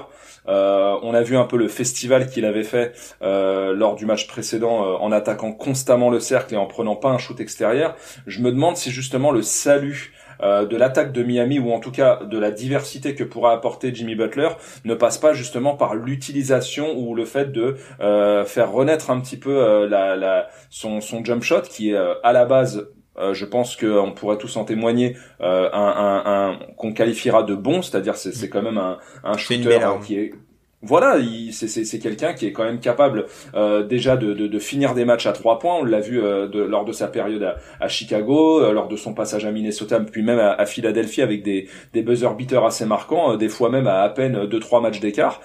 on a vu un peu le festival qu'il avait fait lors du match précédent en attaquant constamment le cercle et en prenant pas un shoot extérieur. Je me demande si justement le salut euh, de l'attaque de Miami ou en tout cas de la diversité que pourra apporter Jimmy Butler ne passe pas justement par l'utilisation ou le fait de euh, faire renaître un petit peu euh, la, la, son, son jump shot qui est à la base je pense qu'on pourrait tous en témoigner, un, un, un qu'on qualifiera de bon, c'est-à-dire c'est, c'est quand même un, un shooter qui est voilà, c'est quelqu'un qui est quand même capable euh, déjà de, de, de, finir des matchs à trois points. On l'a vu euh, de, lors de sa période à, à Chicago, euh, lors de son passage à Minnesota, puis même à, à Philadelphie avec des, des buzzer beaters assez marquants, euh, des fois même à à peine deux trois matchs d'écart.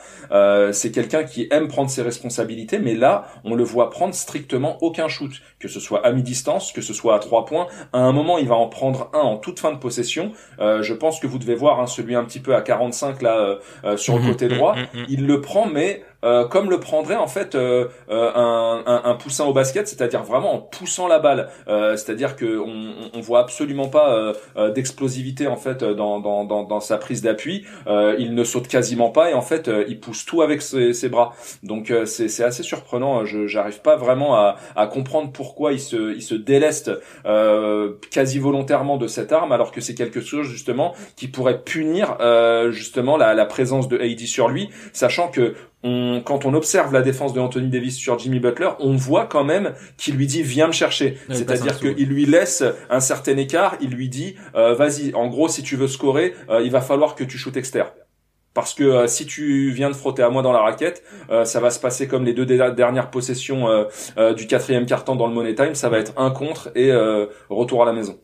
c'est quelqu'un qui aime prendre ses responsabilités, mais là, on le voit prendre strictement aucun shoot, que ce soit à mi-distance, que ce soit à trois points. À un moment, il va en prendre un en toute fin de possession. je pense que vous devez voir hein, celui un petit peu à 45 là sur le mhm. côté droit. Mhm. Il le prend, mais euh, comme le prendrait en fait euh, euh, un, un, un, poussin au basket, c'est-à-dire vraiment en poussant la balle. c'est-à-dire que on, on voit absolument pas d'explosivité en fait dans, dans, dans, dans sa prise d'appui. il ne saute quasiment pas et en fait il pousse tout avec ses, ses bras. Donc c'est assez surprenant. Je j'arrive pas vraiment à, à comprendre pourquoi il se il se déleste quasi volontairement de cette arme alors que c'est quelque chose justement qui pourrait punir justement la, la présence de Heidi sur lui, sachant que on, quand on observe la défense de Anthony Davis sur Jimmy Butler, on voit quand même qu'il lui dit viens me chercher. C'est-à-dire qu'il lui laisse un certain écart, il lui dit euh, vas-y, en gros si tu veux scorer, euh, il va falloir que tu shootes externe. Parce que euh, si tu viens de frotter à moi dans la raquette, ça va se passer comme les deux dernières possessions du quatrième quart-temps dans le Money Time. Ça va être un contre et retour à la maison.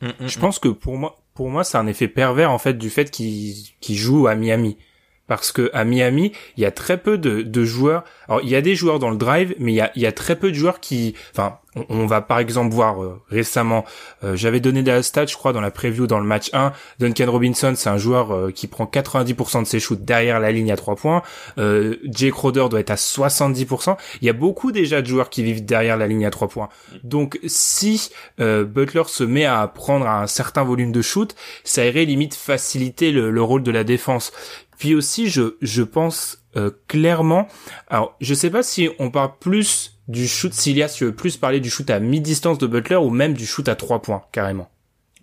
Mm, mm, Je pense que pour moi, pour moi, c'est un effet pervers en fait du fait qu'il joue à Miami parce que à Miami, il y a très peu de, de, joueurs. Alors il y a des joueurs dans le drive, mais il y a, y a très peu de joueurs qui, enfin on, va par exemple voir euh, récemment, euh, j'avais donné des stats, je crois, dans la preview dans le match 1. Duncan Robinson, c'est un joueur euh, qui prend 90% de ses shoots derrière la ligne à 3 points. Jake Crowder doit être à 70%. Il y a beaucoup déjà de joueurs qui vivent derrière la ligne à 3 points. Donc si Butler se met à prendre un certain volume de shoot, ça irait limite faciliter le, le rôle de la défense. Puis aussi, je, je pense clairement, alors je sais pas si on parle plus du shoot, s'il y a, si tu veux plus parler du shoot à mi-distance de Butler ou même du shoot à trois points, carrément.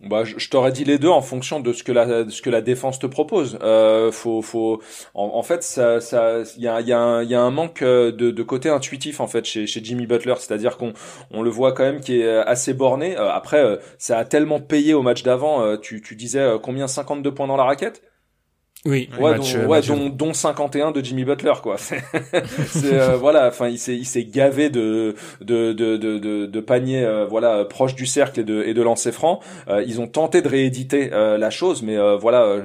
Bah, je, t'aurais dit les deux en fonction de ce que la, ce que la défense te propose. Euh, faut, faut, en, fait, ça, ça, il y a, y, a un, y a un manque euh, de, de côté intuitif en fait chez, chez Jimmy Butler, c'est-à-dire qu'on, on le voit quand même qui est assez borné. Euh, après, ça a tellement payé au match d'avant. tu, tu disais combien? 52 points dans la raquette? Oui, ouais, dont, euh, ouais dont, dont, 51 de Jimmy Butler quoi. *laughs* c'est *laughs* euh, voilà, enfin il s'est il s'est gavé de de de de de, paniers euh, voilà proches du cercle et de et de lancer francs. ils ont tenté de rééditer la chose, mais voilà.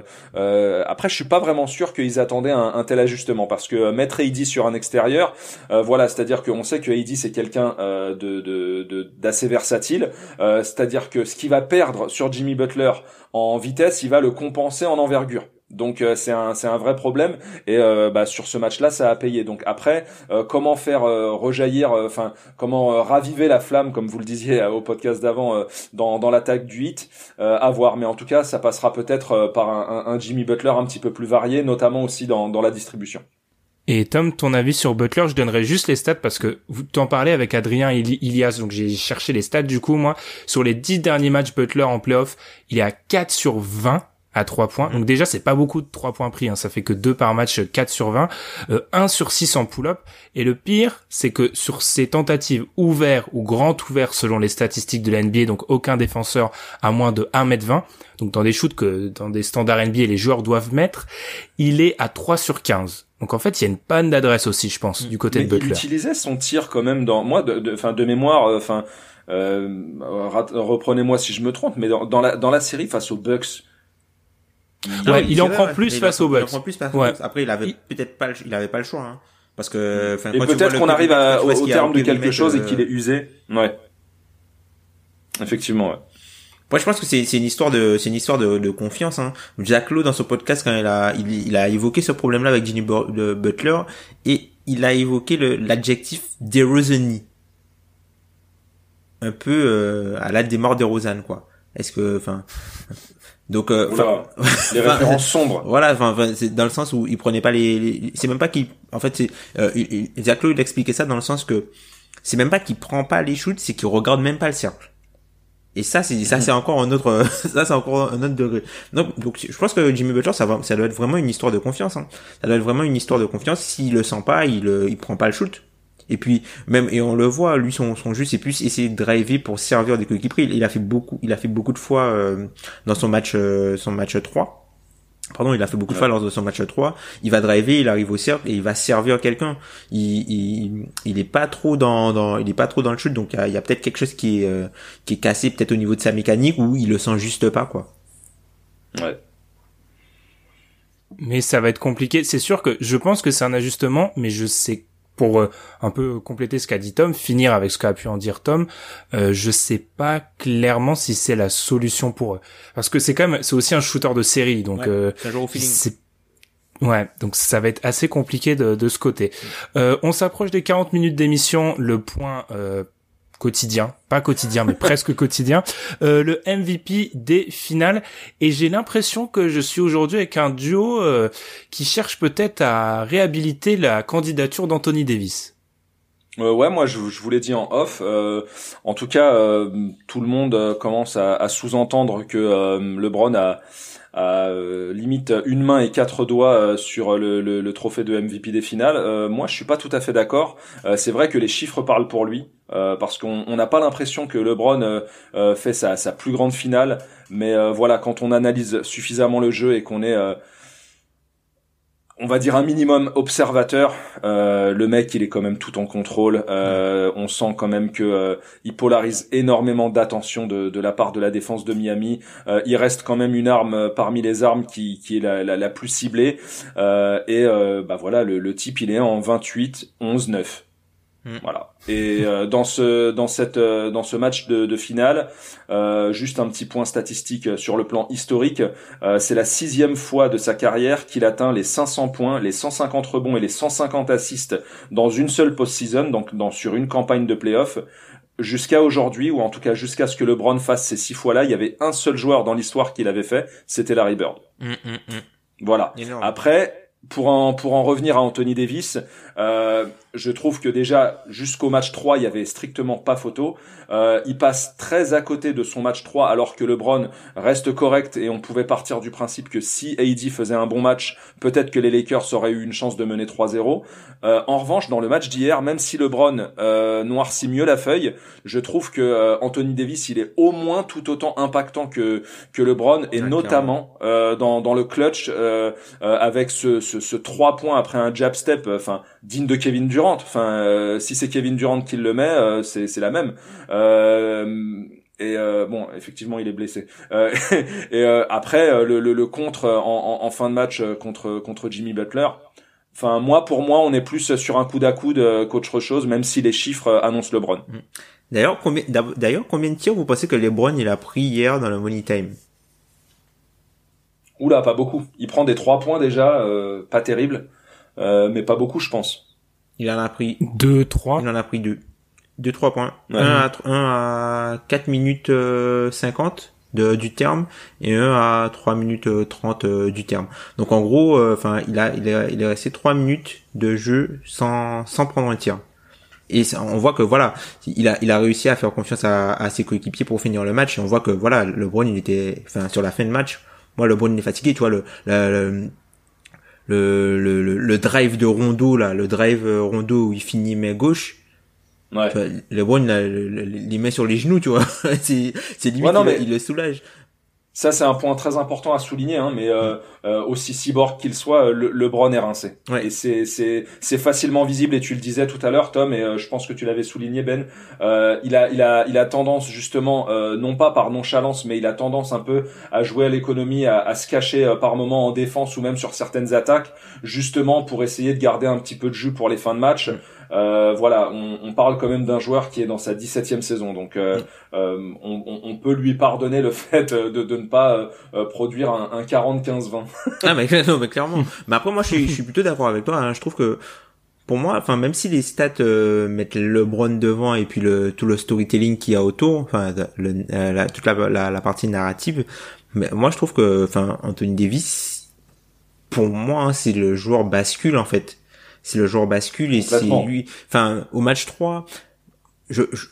après, je suis pas vraiment sûr qu'ils attendaient un, un, tel ajustement parce que mettre AD sur un extérieur, voilà, c'est-à-dire qu'on sait que AD c'est quelqu'un de de d'assez versatile, c'est-à-dire que ce qu'il va perdre sur Jimmy Butler en vitesse, il va le compenser en envergure. Donc euh, c'est un c'est un vrai problème et euh, bah, sur ce match-là ça a payé. Donc après euh, comment faire rejaillir, enfin comment raviver la flamme comme vous le disiez au podcast d'avant dans dans l'attaque du hit, à voir. Mais en tout cas ça passera peut-être par un, un, Jimmy Butler un petit peu plus varié, notamment aussi dans dans la distribution. Et Tom, ton avis sur Butler, je donnerai juste les stats parce que vous t'en parlez avec Adrien Ilias, donc j'ai cherché les stats du coup moi. Sur les dix derniers matchs Butler en playoff, il est à 4 sur 20 à 3 points. Donc déjà, c'est pas beaucoup de 3 points pris, hein. ça fait que 2 par match, 4 sur 20, euh, 1 sur 6 en pull-up. Et le pire, c'est que sur ces tentatives ouvertes ou grand ouvertes selon les statistiques de la NBA, donc aucun défenseur à moins de 1m20, donc dans des shoots que dans des standards NBA les joueurs doivent mettre, il est à 3 sur 15. Donc en fait, il y a une panne d'adresse aussi, je pense, du côté de Butler. Il utilisait son tir quand même dans moi, de, de, de mémoire, euh, enfin. Euh, reprenez-moi si je me trompe, mais dans, dans, la dans la série face aux Bucks, Ouais, il, en prend plus face aux Bucks. Il en prend plus face ouais. Après, il avait peut-être pas, il avait pas le choix, hein. Parce que, et peut-être qu'on arrive à, au, terme de quelque chose et qu'il est usé. Ouais. Effectivement, ouais. Moi, je pense que c'est une histoire de c'est une histoire de, de confiance. Hein. Jack Lowe dans son podcast quand il a il, il a évoqué ce problème-là avec Jimmy Butler et il a évoqué l'adjectif DeRozani. Un peu euh, à la démarre de Rosanne quoi. Est-ce que enfin donc, euh, les *laughs* références sombres. *laughs* Voilà, enfin, c'est dans le sens où il prenait pas les, c'est même pas qu'il, en fait, c'est, euh, Zach il expliquait ça dans le sens que c'est même pas qu'il prend pas les shoots, c'est qu'il regarde même pas le cercle. Et ça, c'est ça, c'est encore un autre, *laughs* ça, c'est encore un autre degré. Donc, donc, je pense que Jimmy Butler, ça, va, ça doit être vraiment une histoire de confiance. Hein. Ça doit être vraiment une histoire de confiance. S'il le sent pas, il, il prend pas le shoot. Et puis même et on le voit, lui son son jeu c'est plus essayer de driver pour servir des coéquipiers. Il, il, a fait beaucoup, il a fait beaucoup de fois euh, dans son match euh, son match 3. Pardon, il a fait beaucoup de fois lors de son match 3. Il va driver, il arrive au cercle et il va servir quelqu'un. Il, il, il est pas trop dans, dans il est pas trop dans le shoot, donc il y a, peut-être quelque chose qui est euh, qui est cassé peut-être au niveau de sa mécanique ou il le sent juste pas quoi. Ouais. Mais ça va être compliqué. C'est sûr que je pense que c'est un ajustement, mais je sais pour euh, un peu compléter ce qu'a dit Tom, finir avec ce qu'a pu en dire Tom, euh, je sais pas clairement si c'est la solution pour eux, parce que c'est quand même, c'est aussi un shooter de série, donc ouais, euh, c'est Ouais, donc ça va être assez compliqué de, de ce côté. Euh, on s'approche des 40 minutes d'émission. Le point euh, quotidien, pas quotidien mais presque *laughs* quotidien, euh, le MVP des finales et j'ai l'impression que je suis aujourd'hui avec un duo euh, qui cherche peut-être à réhabiliter la candidature d'Anthony Davis. Euh, ouais, moi je, je vous l'ai dit en off. en tout cas, tout le monde commence à, à sous-entendre que LeBron a à euh, limite une main et quatre doigts euh, sur le, trophée de MVP des finales. Euh, moi, je suis pas tout à fait d'accord. c'est vrai que les chiffres parlent pour lui, parce qu'on n'a pas l'impression que LeBron fait sa, sa, plus grande finale. Mais voilà, quand on analyse suffisamment le jeu et qu'on est on va dire un minimum observateur. Euh, le mec, il est quand même tout en contrôle. Euh, on sent quand même que euh, il polarise énormément d'attention de, de, la part de la défense de Miami. Euh, il reste quand même une arme parmi les armes qui, qui est la, la, la plus ciblée. et bah voilà, le, le, type, il est en 28, 11, 9. Mm. Voilà. Et euh, dans ce dans cette euh, dans ce match de, de finale, euh, juste un petit point statistique sur le plan historique, c'est la sixième fois de sa carrière qu'il atteint les 500 points, les 150 rebonds et les 150 assists dans une seule post-season, donc dans sur une campagne de playoff. Jusqu'à aujourd'hui, ou en tout cas jusqu'à ce que LeBron fasse ces six fois-là, il y avait un seul joueur dans l'histoire qui l'avait fait, c'était Larry Bird. Mm, mm, voilà. Après, pour en pour en revenir à Anthony Davis, euh, je trouve que déjà jusqu'au match 3, il y avait strictement pas photo. Euh, il passe très à côté de son match 3 alors que LeBron reste correct et on pouvait partir du principe que si AD faisait un bon match, peut-être que les Lakers auraient eu une chance de mener 3-0. Euh, en revanche, dans le match d'hier, même si LeBron euh, noircit mieux la feuille, je trouve que euh, Anthony Davis, il est au moins tout autant impactant que que LeBron et notamment euh, dans dans le clutch avec ce, ce, ce 3 points après un jab step, enfin digne de Kevin Durant. Enfin, si c'est Kevin Durant qui le met, c'est c'est la même. Euh, et euh, bon, effectivement, il est blessé. Euh, *laughs* et après, le, le, le, contre en, en, fin de match contre contre Jimmy Butler. Enfin, moi, pour moi, on est plus sur un coup d'à coude qu'autre chose, même si les chiffres annoncent LeBron. Mm. D'ailleurs, combien, d'ailleurs, combien de tirs vous pensez que LeBron il a pris hier dans le money time? Oula, pas beaucoup. Il prend des trois points déjà, pas terrible, mais pas beaucoup, je pense. Il en a pris deux, trois. Il en a pris deux. 2-3 points. Un, à, à 4 minutes 50 euh, de, du terme et un à 3 minutes 30 euh, du terme. Donc en gros, euh, enfin il, a, il, a, il est resté 3 minutes de jeu sans, sans prendre un tir. Et on voit que voilà, il a, il a réussi à faire confiance à, à ses coéquipiers pour finir le match. Et on voit que voilà, le Brown il était, enfin sur la fin de match, moi le Brown il est fatigué, tu vois le, le, le le, le, drive de Rondo là, le drive Rondo où il finit main gauche, Ouais. LeBron, il, il, met sur les genoux, tu vois. *laughs* c'est, c'est limite, il, le soulage. Ça, c'est un point très important à souligner, hein, mais euh, euh, aussi cyborg qu'il soit, le, LeBron est rincé. Ouais. Et c'est, c'est, c'est facilement visible, et tu le disais tout à l'heure, Tom, et euh, je pense que tu l'avais souligné, Ben. Euh, il a, il a, il a tendance justement, euh, non pas par nonchalance, mais il a tendance un peu à jouer à l'économie, à, à, se cacher par moment en défense ou même sur certaines attaques, justement pour essayer de garder un petit peu de jus pour les fins de match. Euh, voilà, on, on, parle quand même d'un joueur qui est dans sa 17e saison, donc euh, euh, on, on, peut lui pardonner le *laughs* fait de, de ne pas euh, produire un, un 40-15-20. ah mais, non, mais clairement. mais après moi je suis, je suis plutôt d'accord avec toi. Hein. Je trouve que pour moi, enfin même si les stats euh, mettent LeBron devant et puis le tout le storytelling qu'il y a autour, enfin le, la, toute la, la, la, partie narrative, mais moi je trouve que enfin Anthony Davis, pour moi hein, c'est le joueur bascule en fait c'est le joueur bascule et c'est lui. Enfin, au match 3, je, je,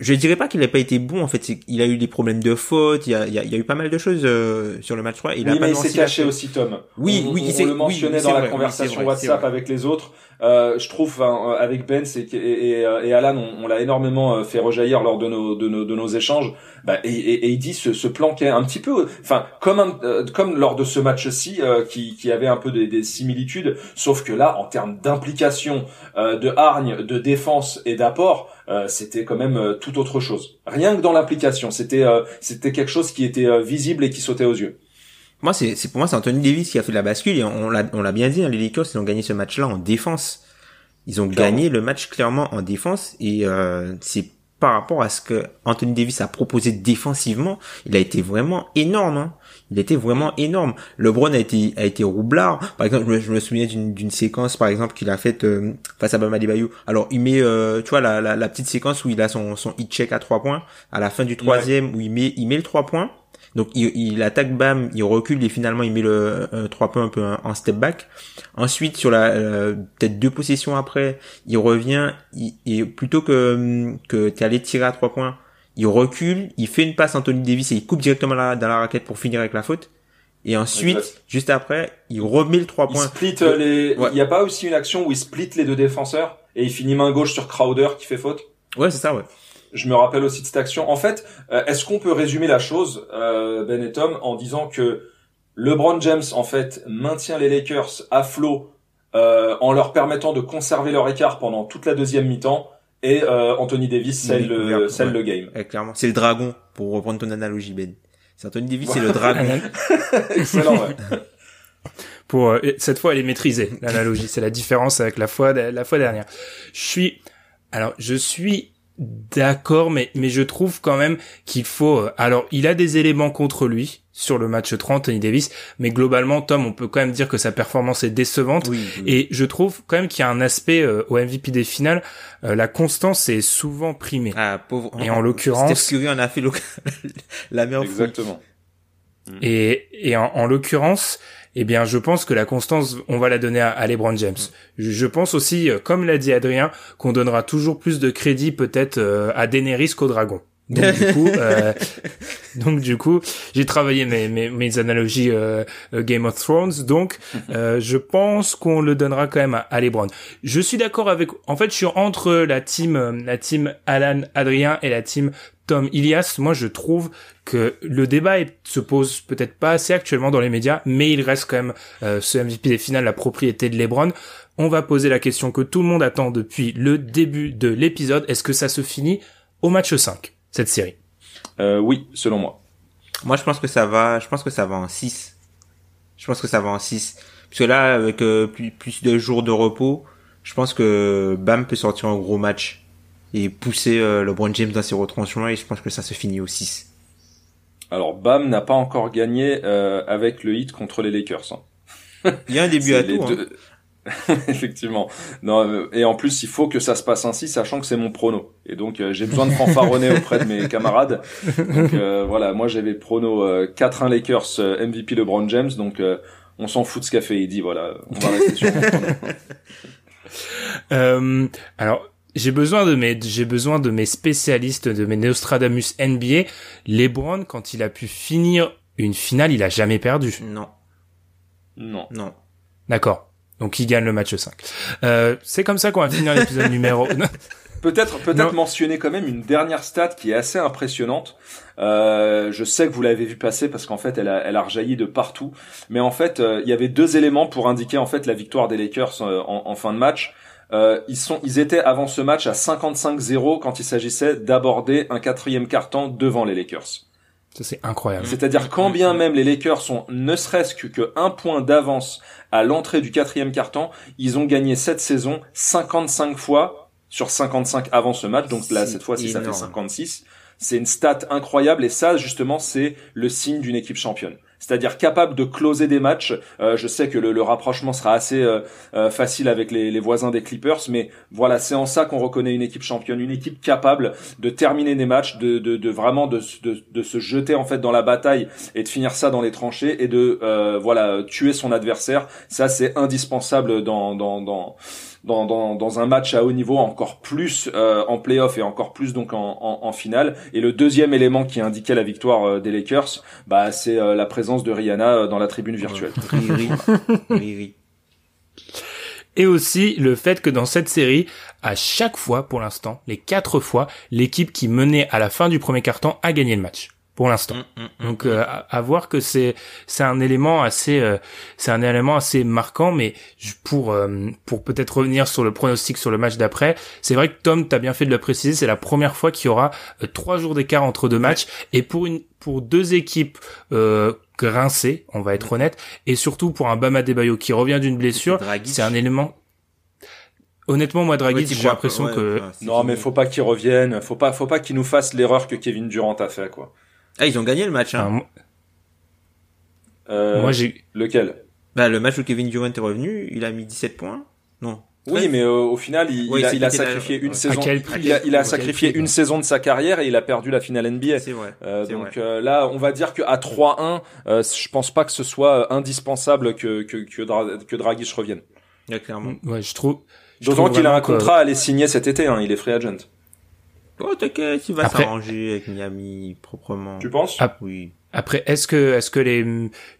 je dirais pas qu'il n'a pas été bon en fait. Il a eu des problèmes de faute il y a, il y a, eu pas mal de choses euh, sur le match 3 il oui, a mais il s'est caché aussi Tom. Oui on, oui on, le mentionnait dans la conversation WhatsApp avec les autres. Euh, je trouve hein, avec Ben et, et, et, Alan on, on l'a énormément euh, fait rejaillir lors de nos de nos, de nos échanges. Bah, et, et, il dit se, se planquer un petit peu enfin comme un, euh, comme lors de ce match-ci euh, qui, qui avait un peu des, des, similitudes. Sauf que là en termes d'implication de hargne de défense et d'apport euh, c'était quand même euh, tout autre chose. Rien que dans l'application, c'était euh, c'était quelque chose qui était visible et qui sautait aux yeux. Moi, c'est pour moi c'est Anthony Davis qui a fait la bascule et on l'a on l'a bien dit, hein, les Lakers ils ont gagné ce match-là en défense. Ils ont gagné le match clairement en défense et c'est par rapport à ce que Anthony Davis a proposé défensivement, il a été vraiment énorme. Hein il était vraiment énorme. LeBron a été a été roublard. Par exemple, je me, souviens d'une séquence par exemple qu'il a faite euh, face à Bama Bayou. Alors il met euh, tu vois la, la, petite séquence où il a son son hit check à trois points à la fin du troisième où il met il met le trois points. Donc il, il, attaque Bam, il recule et finalement il met le euh, trois points un peu en step back. Ensuite sur la peut-être deux possessions après, il revient et plutôt que que tu allé tirer à trois points, il recule, il fait une passe à Anthony Davis et il coupe directement dans la raquette pour finir avec la faute. Et ensuite, juste après, il remet le 3 points. Il split euh, les, il y a pas aussi une action où il split les deux défenseurs et il finit main gauche sur Crowder qui fait faute? Ouais, c'est ça, ouais. Je me rappelle aussi de cette action. En fait, euh, est-ce qu'on peut résumer la chose, euh, Ben et Tom, en disant que LeBron James, en fait, maintient les Lakers à flot en leur permettant de conserver leur écart pendant toute la deuxième mi-temps et euh, Anthony Davis scelle le, scelle le game. clairement, c'est le dragon pour reprendre ton analogie Ben. C'est Anthony Davis, c'est le *laughs* dragon. Excellent. Ouais. *laughs* pour euh, cette fois, elle est maîtrisée l'analogie. c'est la différence avec la fois la fois dernière. Je suis Alors, je suis d'accord, mais, mais je trouve quand même qu'il faut... Euh, alors, il a des éléments contre lui sur le match 30, Tony Davis, mais globalement, Tom, on peut quand même dire que sa performance est décevante. Et je trouve quand même qu'il y a un aspect euh, au MVP des finales, euh, la constance est souvent primée. Ah, pauvre. Et en l'occurrence... Steph Curry en a fait *laughs* la meilleure Exactement. Et, et en, en l'occurrence, eh bien, je pense que la constance, on va la donner à, LeBron James. Je, pense aussi, euh, comme l'a dit Adrien, qu'on donnera toujours plus de crédit peut-être euh, à Daenerys qu'au dragon. Donc du *laughs* coup, euh, donc du coup, j'ai travaillé mes, mes, mes analogies euh, Game of Thrones. Donc, *laughs* euh, je pense qu'on le donnera quand même à, à LeBron. Je suis d'accord avec. En fait, je suis entre la team, la team Alan, Adrien et la team Tom Ilias. Moi, je trouve que le débat se pose peut-être pas assez actuellement dans les médias, mais il reste quand même ce MVP des finales la propriété de LeBron. On va poser la question que tout le monde attend depuis le début de l'épisode. Est-ce que ça se finit au match 5 cette série? Euh, Oui, selon moi. Moi, je pense que ça va. Je pense que ça va en 6. Je pense que ça va en 6. Parce que là, avec euh, plus, plus de jours de repos, je pense que Bam peut sortir un gros match et pousser euh, LeBron James dans ses retranchements et je pense que ça se finit au 6. Alors Bam n'a pas encore gagné euh, avec le hit contre les Lakers. Hein. Il y a un début *laughs* à tout. Hein. *laughs* Effectivement. Non, euh, et en plus, il faut que ça se passe ainsi, sachant que c'est mon prono. Et donc, euh, j'ai besoin de fanfaronner *laughs* auprès de mes camarades. Donc euh, voilà, moi j'avais prono 4-1 Lakers, MVP LeBron James. Donc on s'en fout de ce qu'a fait Eddie. Voilà, on va rester sur alors, j'ai besoin de mes, j'ai besoin de mes spécialistes, de mes Nostradamus NBA. LeBron, quand il a pu finir une finale, il a jamais perdu. Non. Non. Non. D'accord. Donc il gagne le match 5. Euh, c'est comme ça qu'on va finir l'épisode *laughs* numéro. Peut-être peut-être mentionner quand même une dernière stat qui est assez impressionnante. Euh, je sais que vous l'avez vu passer parce qu'en fait elle a, elle a rejailli de partout. Mais en fait euh, il y avait deux éléments pour indiquer en fait la victoire des Lakers euh, en, en, fin de match. Euh, ils sont ils étaient avant ce match à 55-0 quand il s'agissait d'aborder un quatrième carton devant les Lakers. Ça c'est incroyable. C'est-à-dire quand bien même les Lakers sont ne serait-ce que, que un point d'avance à l'entrée du quatrième carton, ils ont gagné cette saison 55 fois sur 55 avant ce match. Donc là, cette fois-ci, ça fait 56. C'est une stat incroyable et ça, justement, c'est le signe d'une équipe championne c'est-à-dire capable de closer des matchs. Euh, je sais que le, rapprochement sera assez euh, euh, facile avec les, voisins des Clippers, mais voilà, c'est en ça qu'on reconnaît une équipe championne, une équipe capable de terminer des matchs, de, vraiment de, se jeter en fait dans la bataille et de finir ça dans les tranchées et de voilà tuer son adversaire. Ça, c'est indispensable dans dans, dans, dans, un match à haut niveau, encore plus euh, en playoff et encore plus donc en, en, en, finale. Et le deuxième élément qui indiquait la victoire euh, des Lakers, bah, c'est euh, la présence de Rihanna dans la tribune virtuelle. *laughs* et aussi le fait que dans cette série, à chaque fois pour l'instant, les quatre fois, l'équipe qui menait à la fin du premier quart-temps a gagné le match pour l'instant. Mm, mm, mm, Donc euh, à, voir que c'est c'est un élément assez euh, c'est un élément assez marquant mais pour euh, pour peut-être revenir sur le pronostic sur le match d'après, c'est vrai que Tom t'as bien fait de le préciser, c'est la première fois qu'il y aura trois jours d'écart entre deux matchs. Et pour une pour deux équipes grincées, on va être honnête et surtout pour un Bama Debayo qui revient d'une blessure, c'est un élément Honnêtement, moi, Dragic, j'ai l'impression que non, mais faut pas qu'il revienne, faut pas, faut pas qu'il nous fasse l'erreur que Kevin Durant a fait, quoi. Ah, ils ont gagné le match. Hein. euh, moi, j'ai lequel? Bah, le match où Kevin Durant est revenu, il a mis 17 points. Non. Oui, mais euh, au final, il, il, a, sacrifié une saison. il a, sacrifié une saison de sa carrière et il a perdu la finale NBA. C'est vrai. Euh, donc euh, là, on va dire qu'à 3-1, euh, je pense pas que ce soit indispensable que que que, que Dragic revienne. Ouais, clairement. Ouais, je trouve. D'autant qu'il a un contrat à aller signer cet été. Hein, il est free agent. Oh t'inquiète, il va s'arranger avec Miami proprement. Tu penses? Ah, Oui. Après, est-ce que, est-ce que les,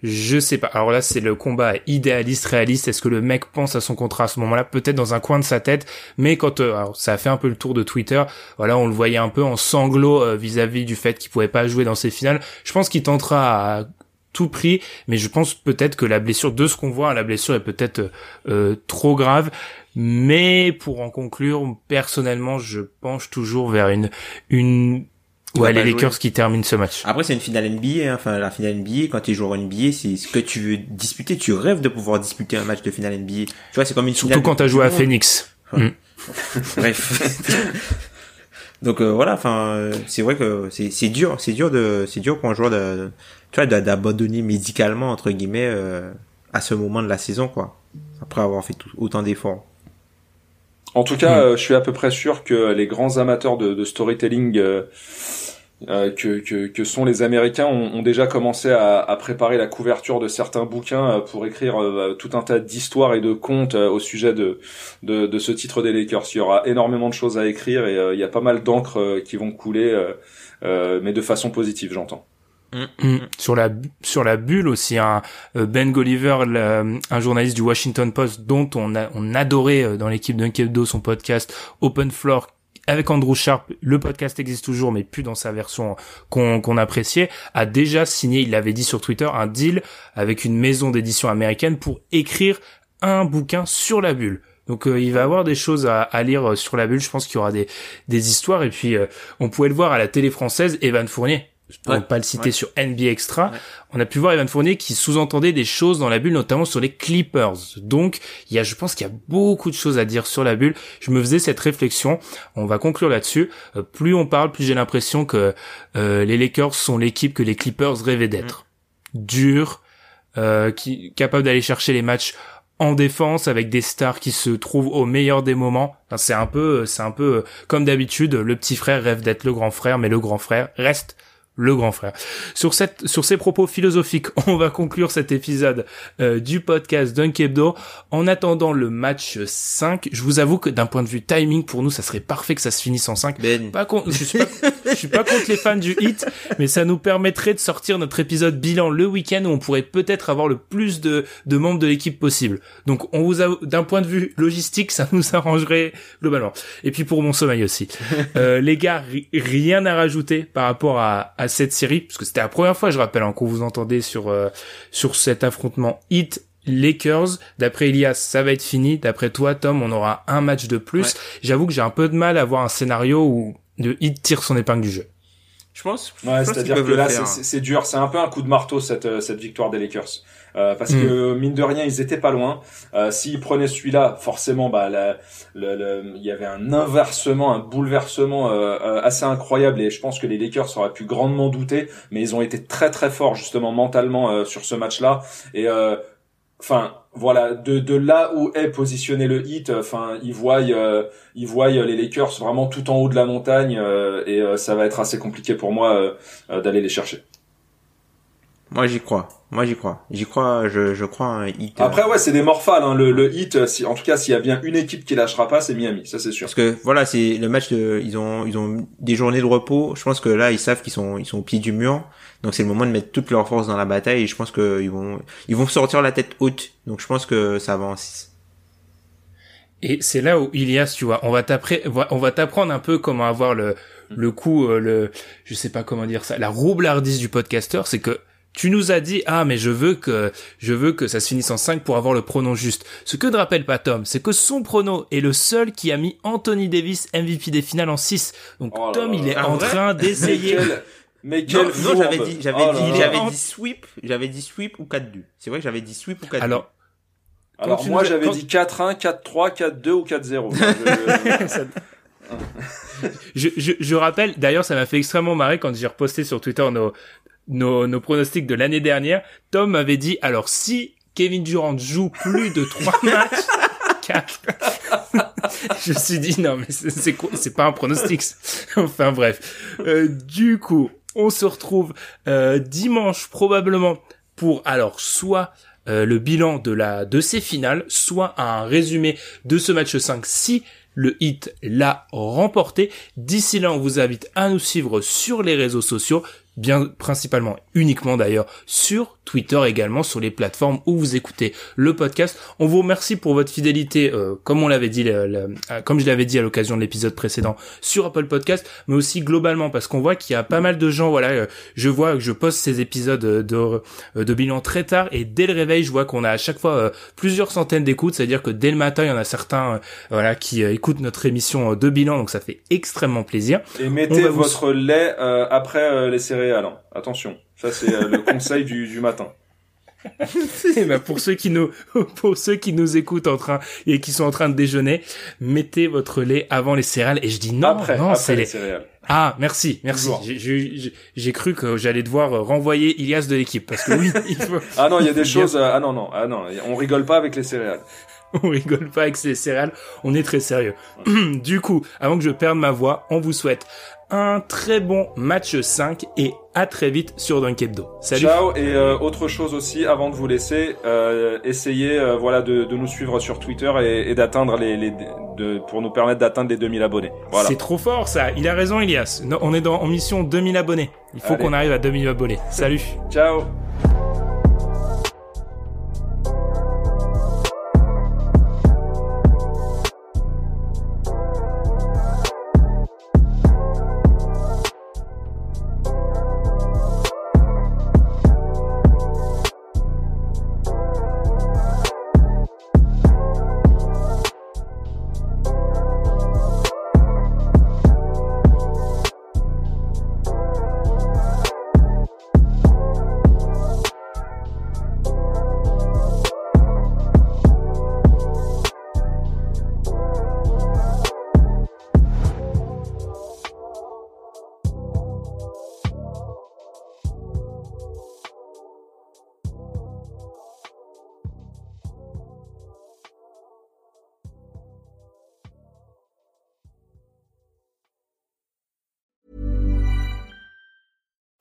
je sais pas. Alors là, c'est le combat idéaliste, réaliste. Est-ce que le mec pense à son contrat à ce moment-là, peut-être dans un coin de sa tête, mais quand, euh, alors, ça a fait un peu le tour de Twitter. Voilà, on le voyait un peu en sanglots euh, vis-à-vis du fait qu'il pouvait pas jouer dans ses finales. Je pense qu'il tentera à tout prix, mais je pense peut-être que la blessure, de ce qu'on voit, la blessure est peut-être euh, trop grave. Mais pour en conclure, personnellement, je penche toujours vers une une Ouais, les Lakers qui terminent ce match. Après, c'est une finale NBA. Hein. Enfin, la finale NBA, quand tu es joueur NBA, c'est ce que tu veux disputer. Tu rêves de pouvoir disputer un match de finale NBA. Tu vois, c'est comme une Surtout quand tu as joué à Phoenix. Mm. *laughs* Bref. Donc euh, voilà, enfin, c'est vrai que c'est c'est dur, c'est dur de, c'est dur pour un joueur de, tu vois, d'abandonner médicalement entre guillemets euh, à ce moment de la saison, quoi. Après avoir fait autant d'efforts. En tout cas, hmm. je suis à peu près sûr que les grands amateurs de, de storytelling euh, que, que, que, sont les Américains ont, ont déjà commencé à, à, préparer la couverture de certains bouquins euh, pour écrire euh, tout un tas d'histoires et de contes au sujet de, de, de, ce titre des Lakers. Il y aura énormément de choses à écrire et il y a pas mal d'encre qui vont couler, mais de façon positive, j'entends. Mm. Mm. Sur la sur la bulle aussi, un Ben Golliver, un journaliste du Washington Post dont on a adorait dans l'équipe d'Unkebdo son podcast Open Floor avec Andrew Sharp, le podcast existe toujours, mais plus dans sa version qu'on appréciait, a déjà signé, il l'avait dit sur Twitter, un deal avec une maison d'édition américaine pour écrire un bouquin sur la bulle. Donc euh, il va avoir des choses à, lire euh, sur la bulle. Je pense qu'il y aura des, des histoires. Et puis euh, on pouvait le voir à la télé française, Evan Fournier, pour ne pas le citer sur NBA Extra, on a pu voir Evan Fournier qui sous-entendait des choses dans la bulle, notamment sur les Clippers. Donc, il y a, je pense qu'il y a beaucoup de choses à dire sur la bulle. Je me faisais cette réflexion. On va conclure là-dessus. Euh, plus on parle, plus j'ai l'impression que euh, les Lakers sont l'équipe que les Clippers rêvaient d'être. Mm. Dur, euh, qui capable d'aller chercher les matchs en défense avec des stars qui se trouvent au meilleur des moments. c'est un peu, c'est un peu comme d'habitude. Le petit frère rêve d'être le grand frère, mais le grand frère reste le grand frère. Sur cette, sur ces propos philosophiques, *laughs* on va conclure cet épisode euh, du podcast Dunkebdo. En attendant le match 5, je vous avoue que d'un point de vue timing, pour nous, ça serait parfait que ça se finisse en 5. Ben. Pas je suis pas, *laughs* je suis pas contre les fans du hit, mais ça nous permettrait de sortir notre épisode bilan le week-end où on pourrait peut-être avoir le plus de, de membres de l'équipe possible. Donc, on vous a, d'un point de vue logistique, ça nous arrangerait globalement. Et puis pour mon sommeil aussi. Euh, *laughs* les gars, rien à rajouter par rapport à, à cette série, parce que c'était la première fois, je rappelle, hein, qu'on vous entendait sur euh, sur cet affrontement Heat Lakers. D'après Elias, ça va être fini. D'après toi, Tom, on aura un match de plus. J'avoue que j'ai un peu de mal à voir un scénario où le Heat tire son épingle du jeu. Je pense. Ouais, c'est-à-dire que là, c'est dur. C'est un peu un coup de marteau cette euh, cette victoire des Lakers. Euh, parce mm. que mine de rien ils étaient pas loin. Euh, S'ils prenaient celui-là, forcément, bah, il y avait un inversement, un bouleversement euh, euh, assez incroyable et je pense que les Lakers auraient pu grandement douter, mais ils ont été très très forts justement mentalement sur ce match-là et enfin voilà de, de là où est positionné le hit enfin ils voient ils voient les Lakers vraiment tout en haut de la montagne et ça va être assez compliqué pour moi d'aller les chercher moi j'y crois. Moi j'y crois. J'y crois. Je, je crois un hit. Euh. Après ouais, c'est des morphales. Hein. Le, le hit, si, en tout cas, s'il y a bien une équipe qui lâchera pas, c'est Miami. Ça c'est sûr. Parce que voilà, c'est le match. De, ils ont ils ont des journées de repos. Je pense que là, ils savent qu'ils sont ils sont au pied du mur. Donc c'est le moment de mettre toutes leurs forces dans la bataille. Et je pense qu'ils vont ils vont sortir la tête haute. Donc je pense que ça va en 6. Et c'est là où Ilias, tu vois, on va t'apprendre, on va t'apprendre un peu comment avoir le le coup, euh, le, je sais pas comment dire ça, la roublardise du podcasteur, c'est que tu nous as dit ah mais je veux que je veux que ça se finisse en 5 pour avoir le pronom juste. Ce que ne rappelle pas Tom, c'est que son pronom est le seul qui a mis Anthony Davis MVP des finales en 6. Donc oh Tom, il est ah en train *laughs* d'essayer mais quel non, j'avais dit j'avais oh dit j'avais dit sweep, j'avais dit sweep ou 4-2. C'est vrai que j'avais dit sweep ou 4-2. Alors alors moi j'avais dit 4-1, 4-3, 4-2 ou 4-0. *laughs* je, je, je, rappelle, d'ailleurs, ça m'a fait extrêmement marrer quand j'ai reposté sur Twitter nos, nos, nos pronostics de l'année dernière, Tom avait dit, alors si Kevin Durant joue plus de trois *laughs* matchs, 4. *laughs* je me suis dit, non, mais c'est quoi, c'est pas un pronostic. enfin bref. Euh, du coup, on se retrouve euh, dimanche probablement pour alors soit euh, le bilan de la de ces finales, soit un résumé de ce match 5 si le hit l'a remporté. D'ici là, on vous invite à nous suivre sur les réseaux sociaux, bien principalement uniquement d'ailleurs sur Twitter également sur les plateformes où vous écoutez le podcast. On vous remercie pour votre fidélité, euh, comme on l'avait dit, euh, comme je l'avais dit à l'occasion de l'épisode précédent sur Apple Podcast, mais aussi globalement parce qu'on voit qu'il y a pas mal de gens. Voilà, euh, je vois que je poste ces épisodes de, de bilan très tard et dès le réveil, je vois qu'on a à chaque fois plusieurs centaines d'écoutes. C'est-à-dire que dès le matin, il y en a certains, voilà, qui écoutent notre émission de bilan, donc ça fait extrêmement plaisir. Et mettez votre lait après les céréales. Attention. Ça, c'est euh, le conseil du, du matin. *laughs* et ben pour ceux qui nous *laughs* pour ceux qui nous écoutent en train et qui sont en train de déjeuner, mettez votre lait avant les céréales et je dis non après, non c'est les céréales. Ah, merci, merci. J'ai cru que j'allais devoir renvoyer Ilias de l'équipe parce que oui, il faut... Ah non, il y a des *laughs* choses ah non non, ah non, on rigole pas avec les céréales. on rigole pas avec les céréales, on est très sérieux. *clears throat* du coup, avant que je perde ma voix, on vous souhaite un très bon match 5 et à très vite sur Dunk Hebdo. Salut. Ciao et euh, autre chose aussi avant de vous laisser, euh, essayez euh, voilà de, de, nous suivre sur Twitter et, et d'atteindre les, les de, pour nous permettre d'atteindre les 2000 abonnés. Voilà. C'est trop fort ça. Il a raison Elias. on est dans en mission 2000 abonnés. Il faut qu'on arrive à 2000 abonnés. Salut. Ciao.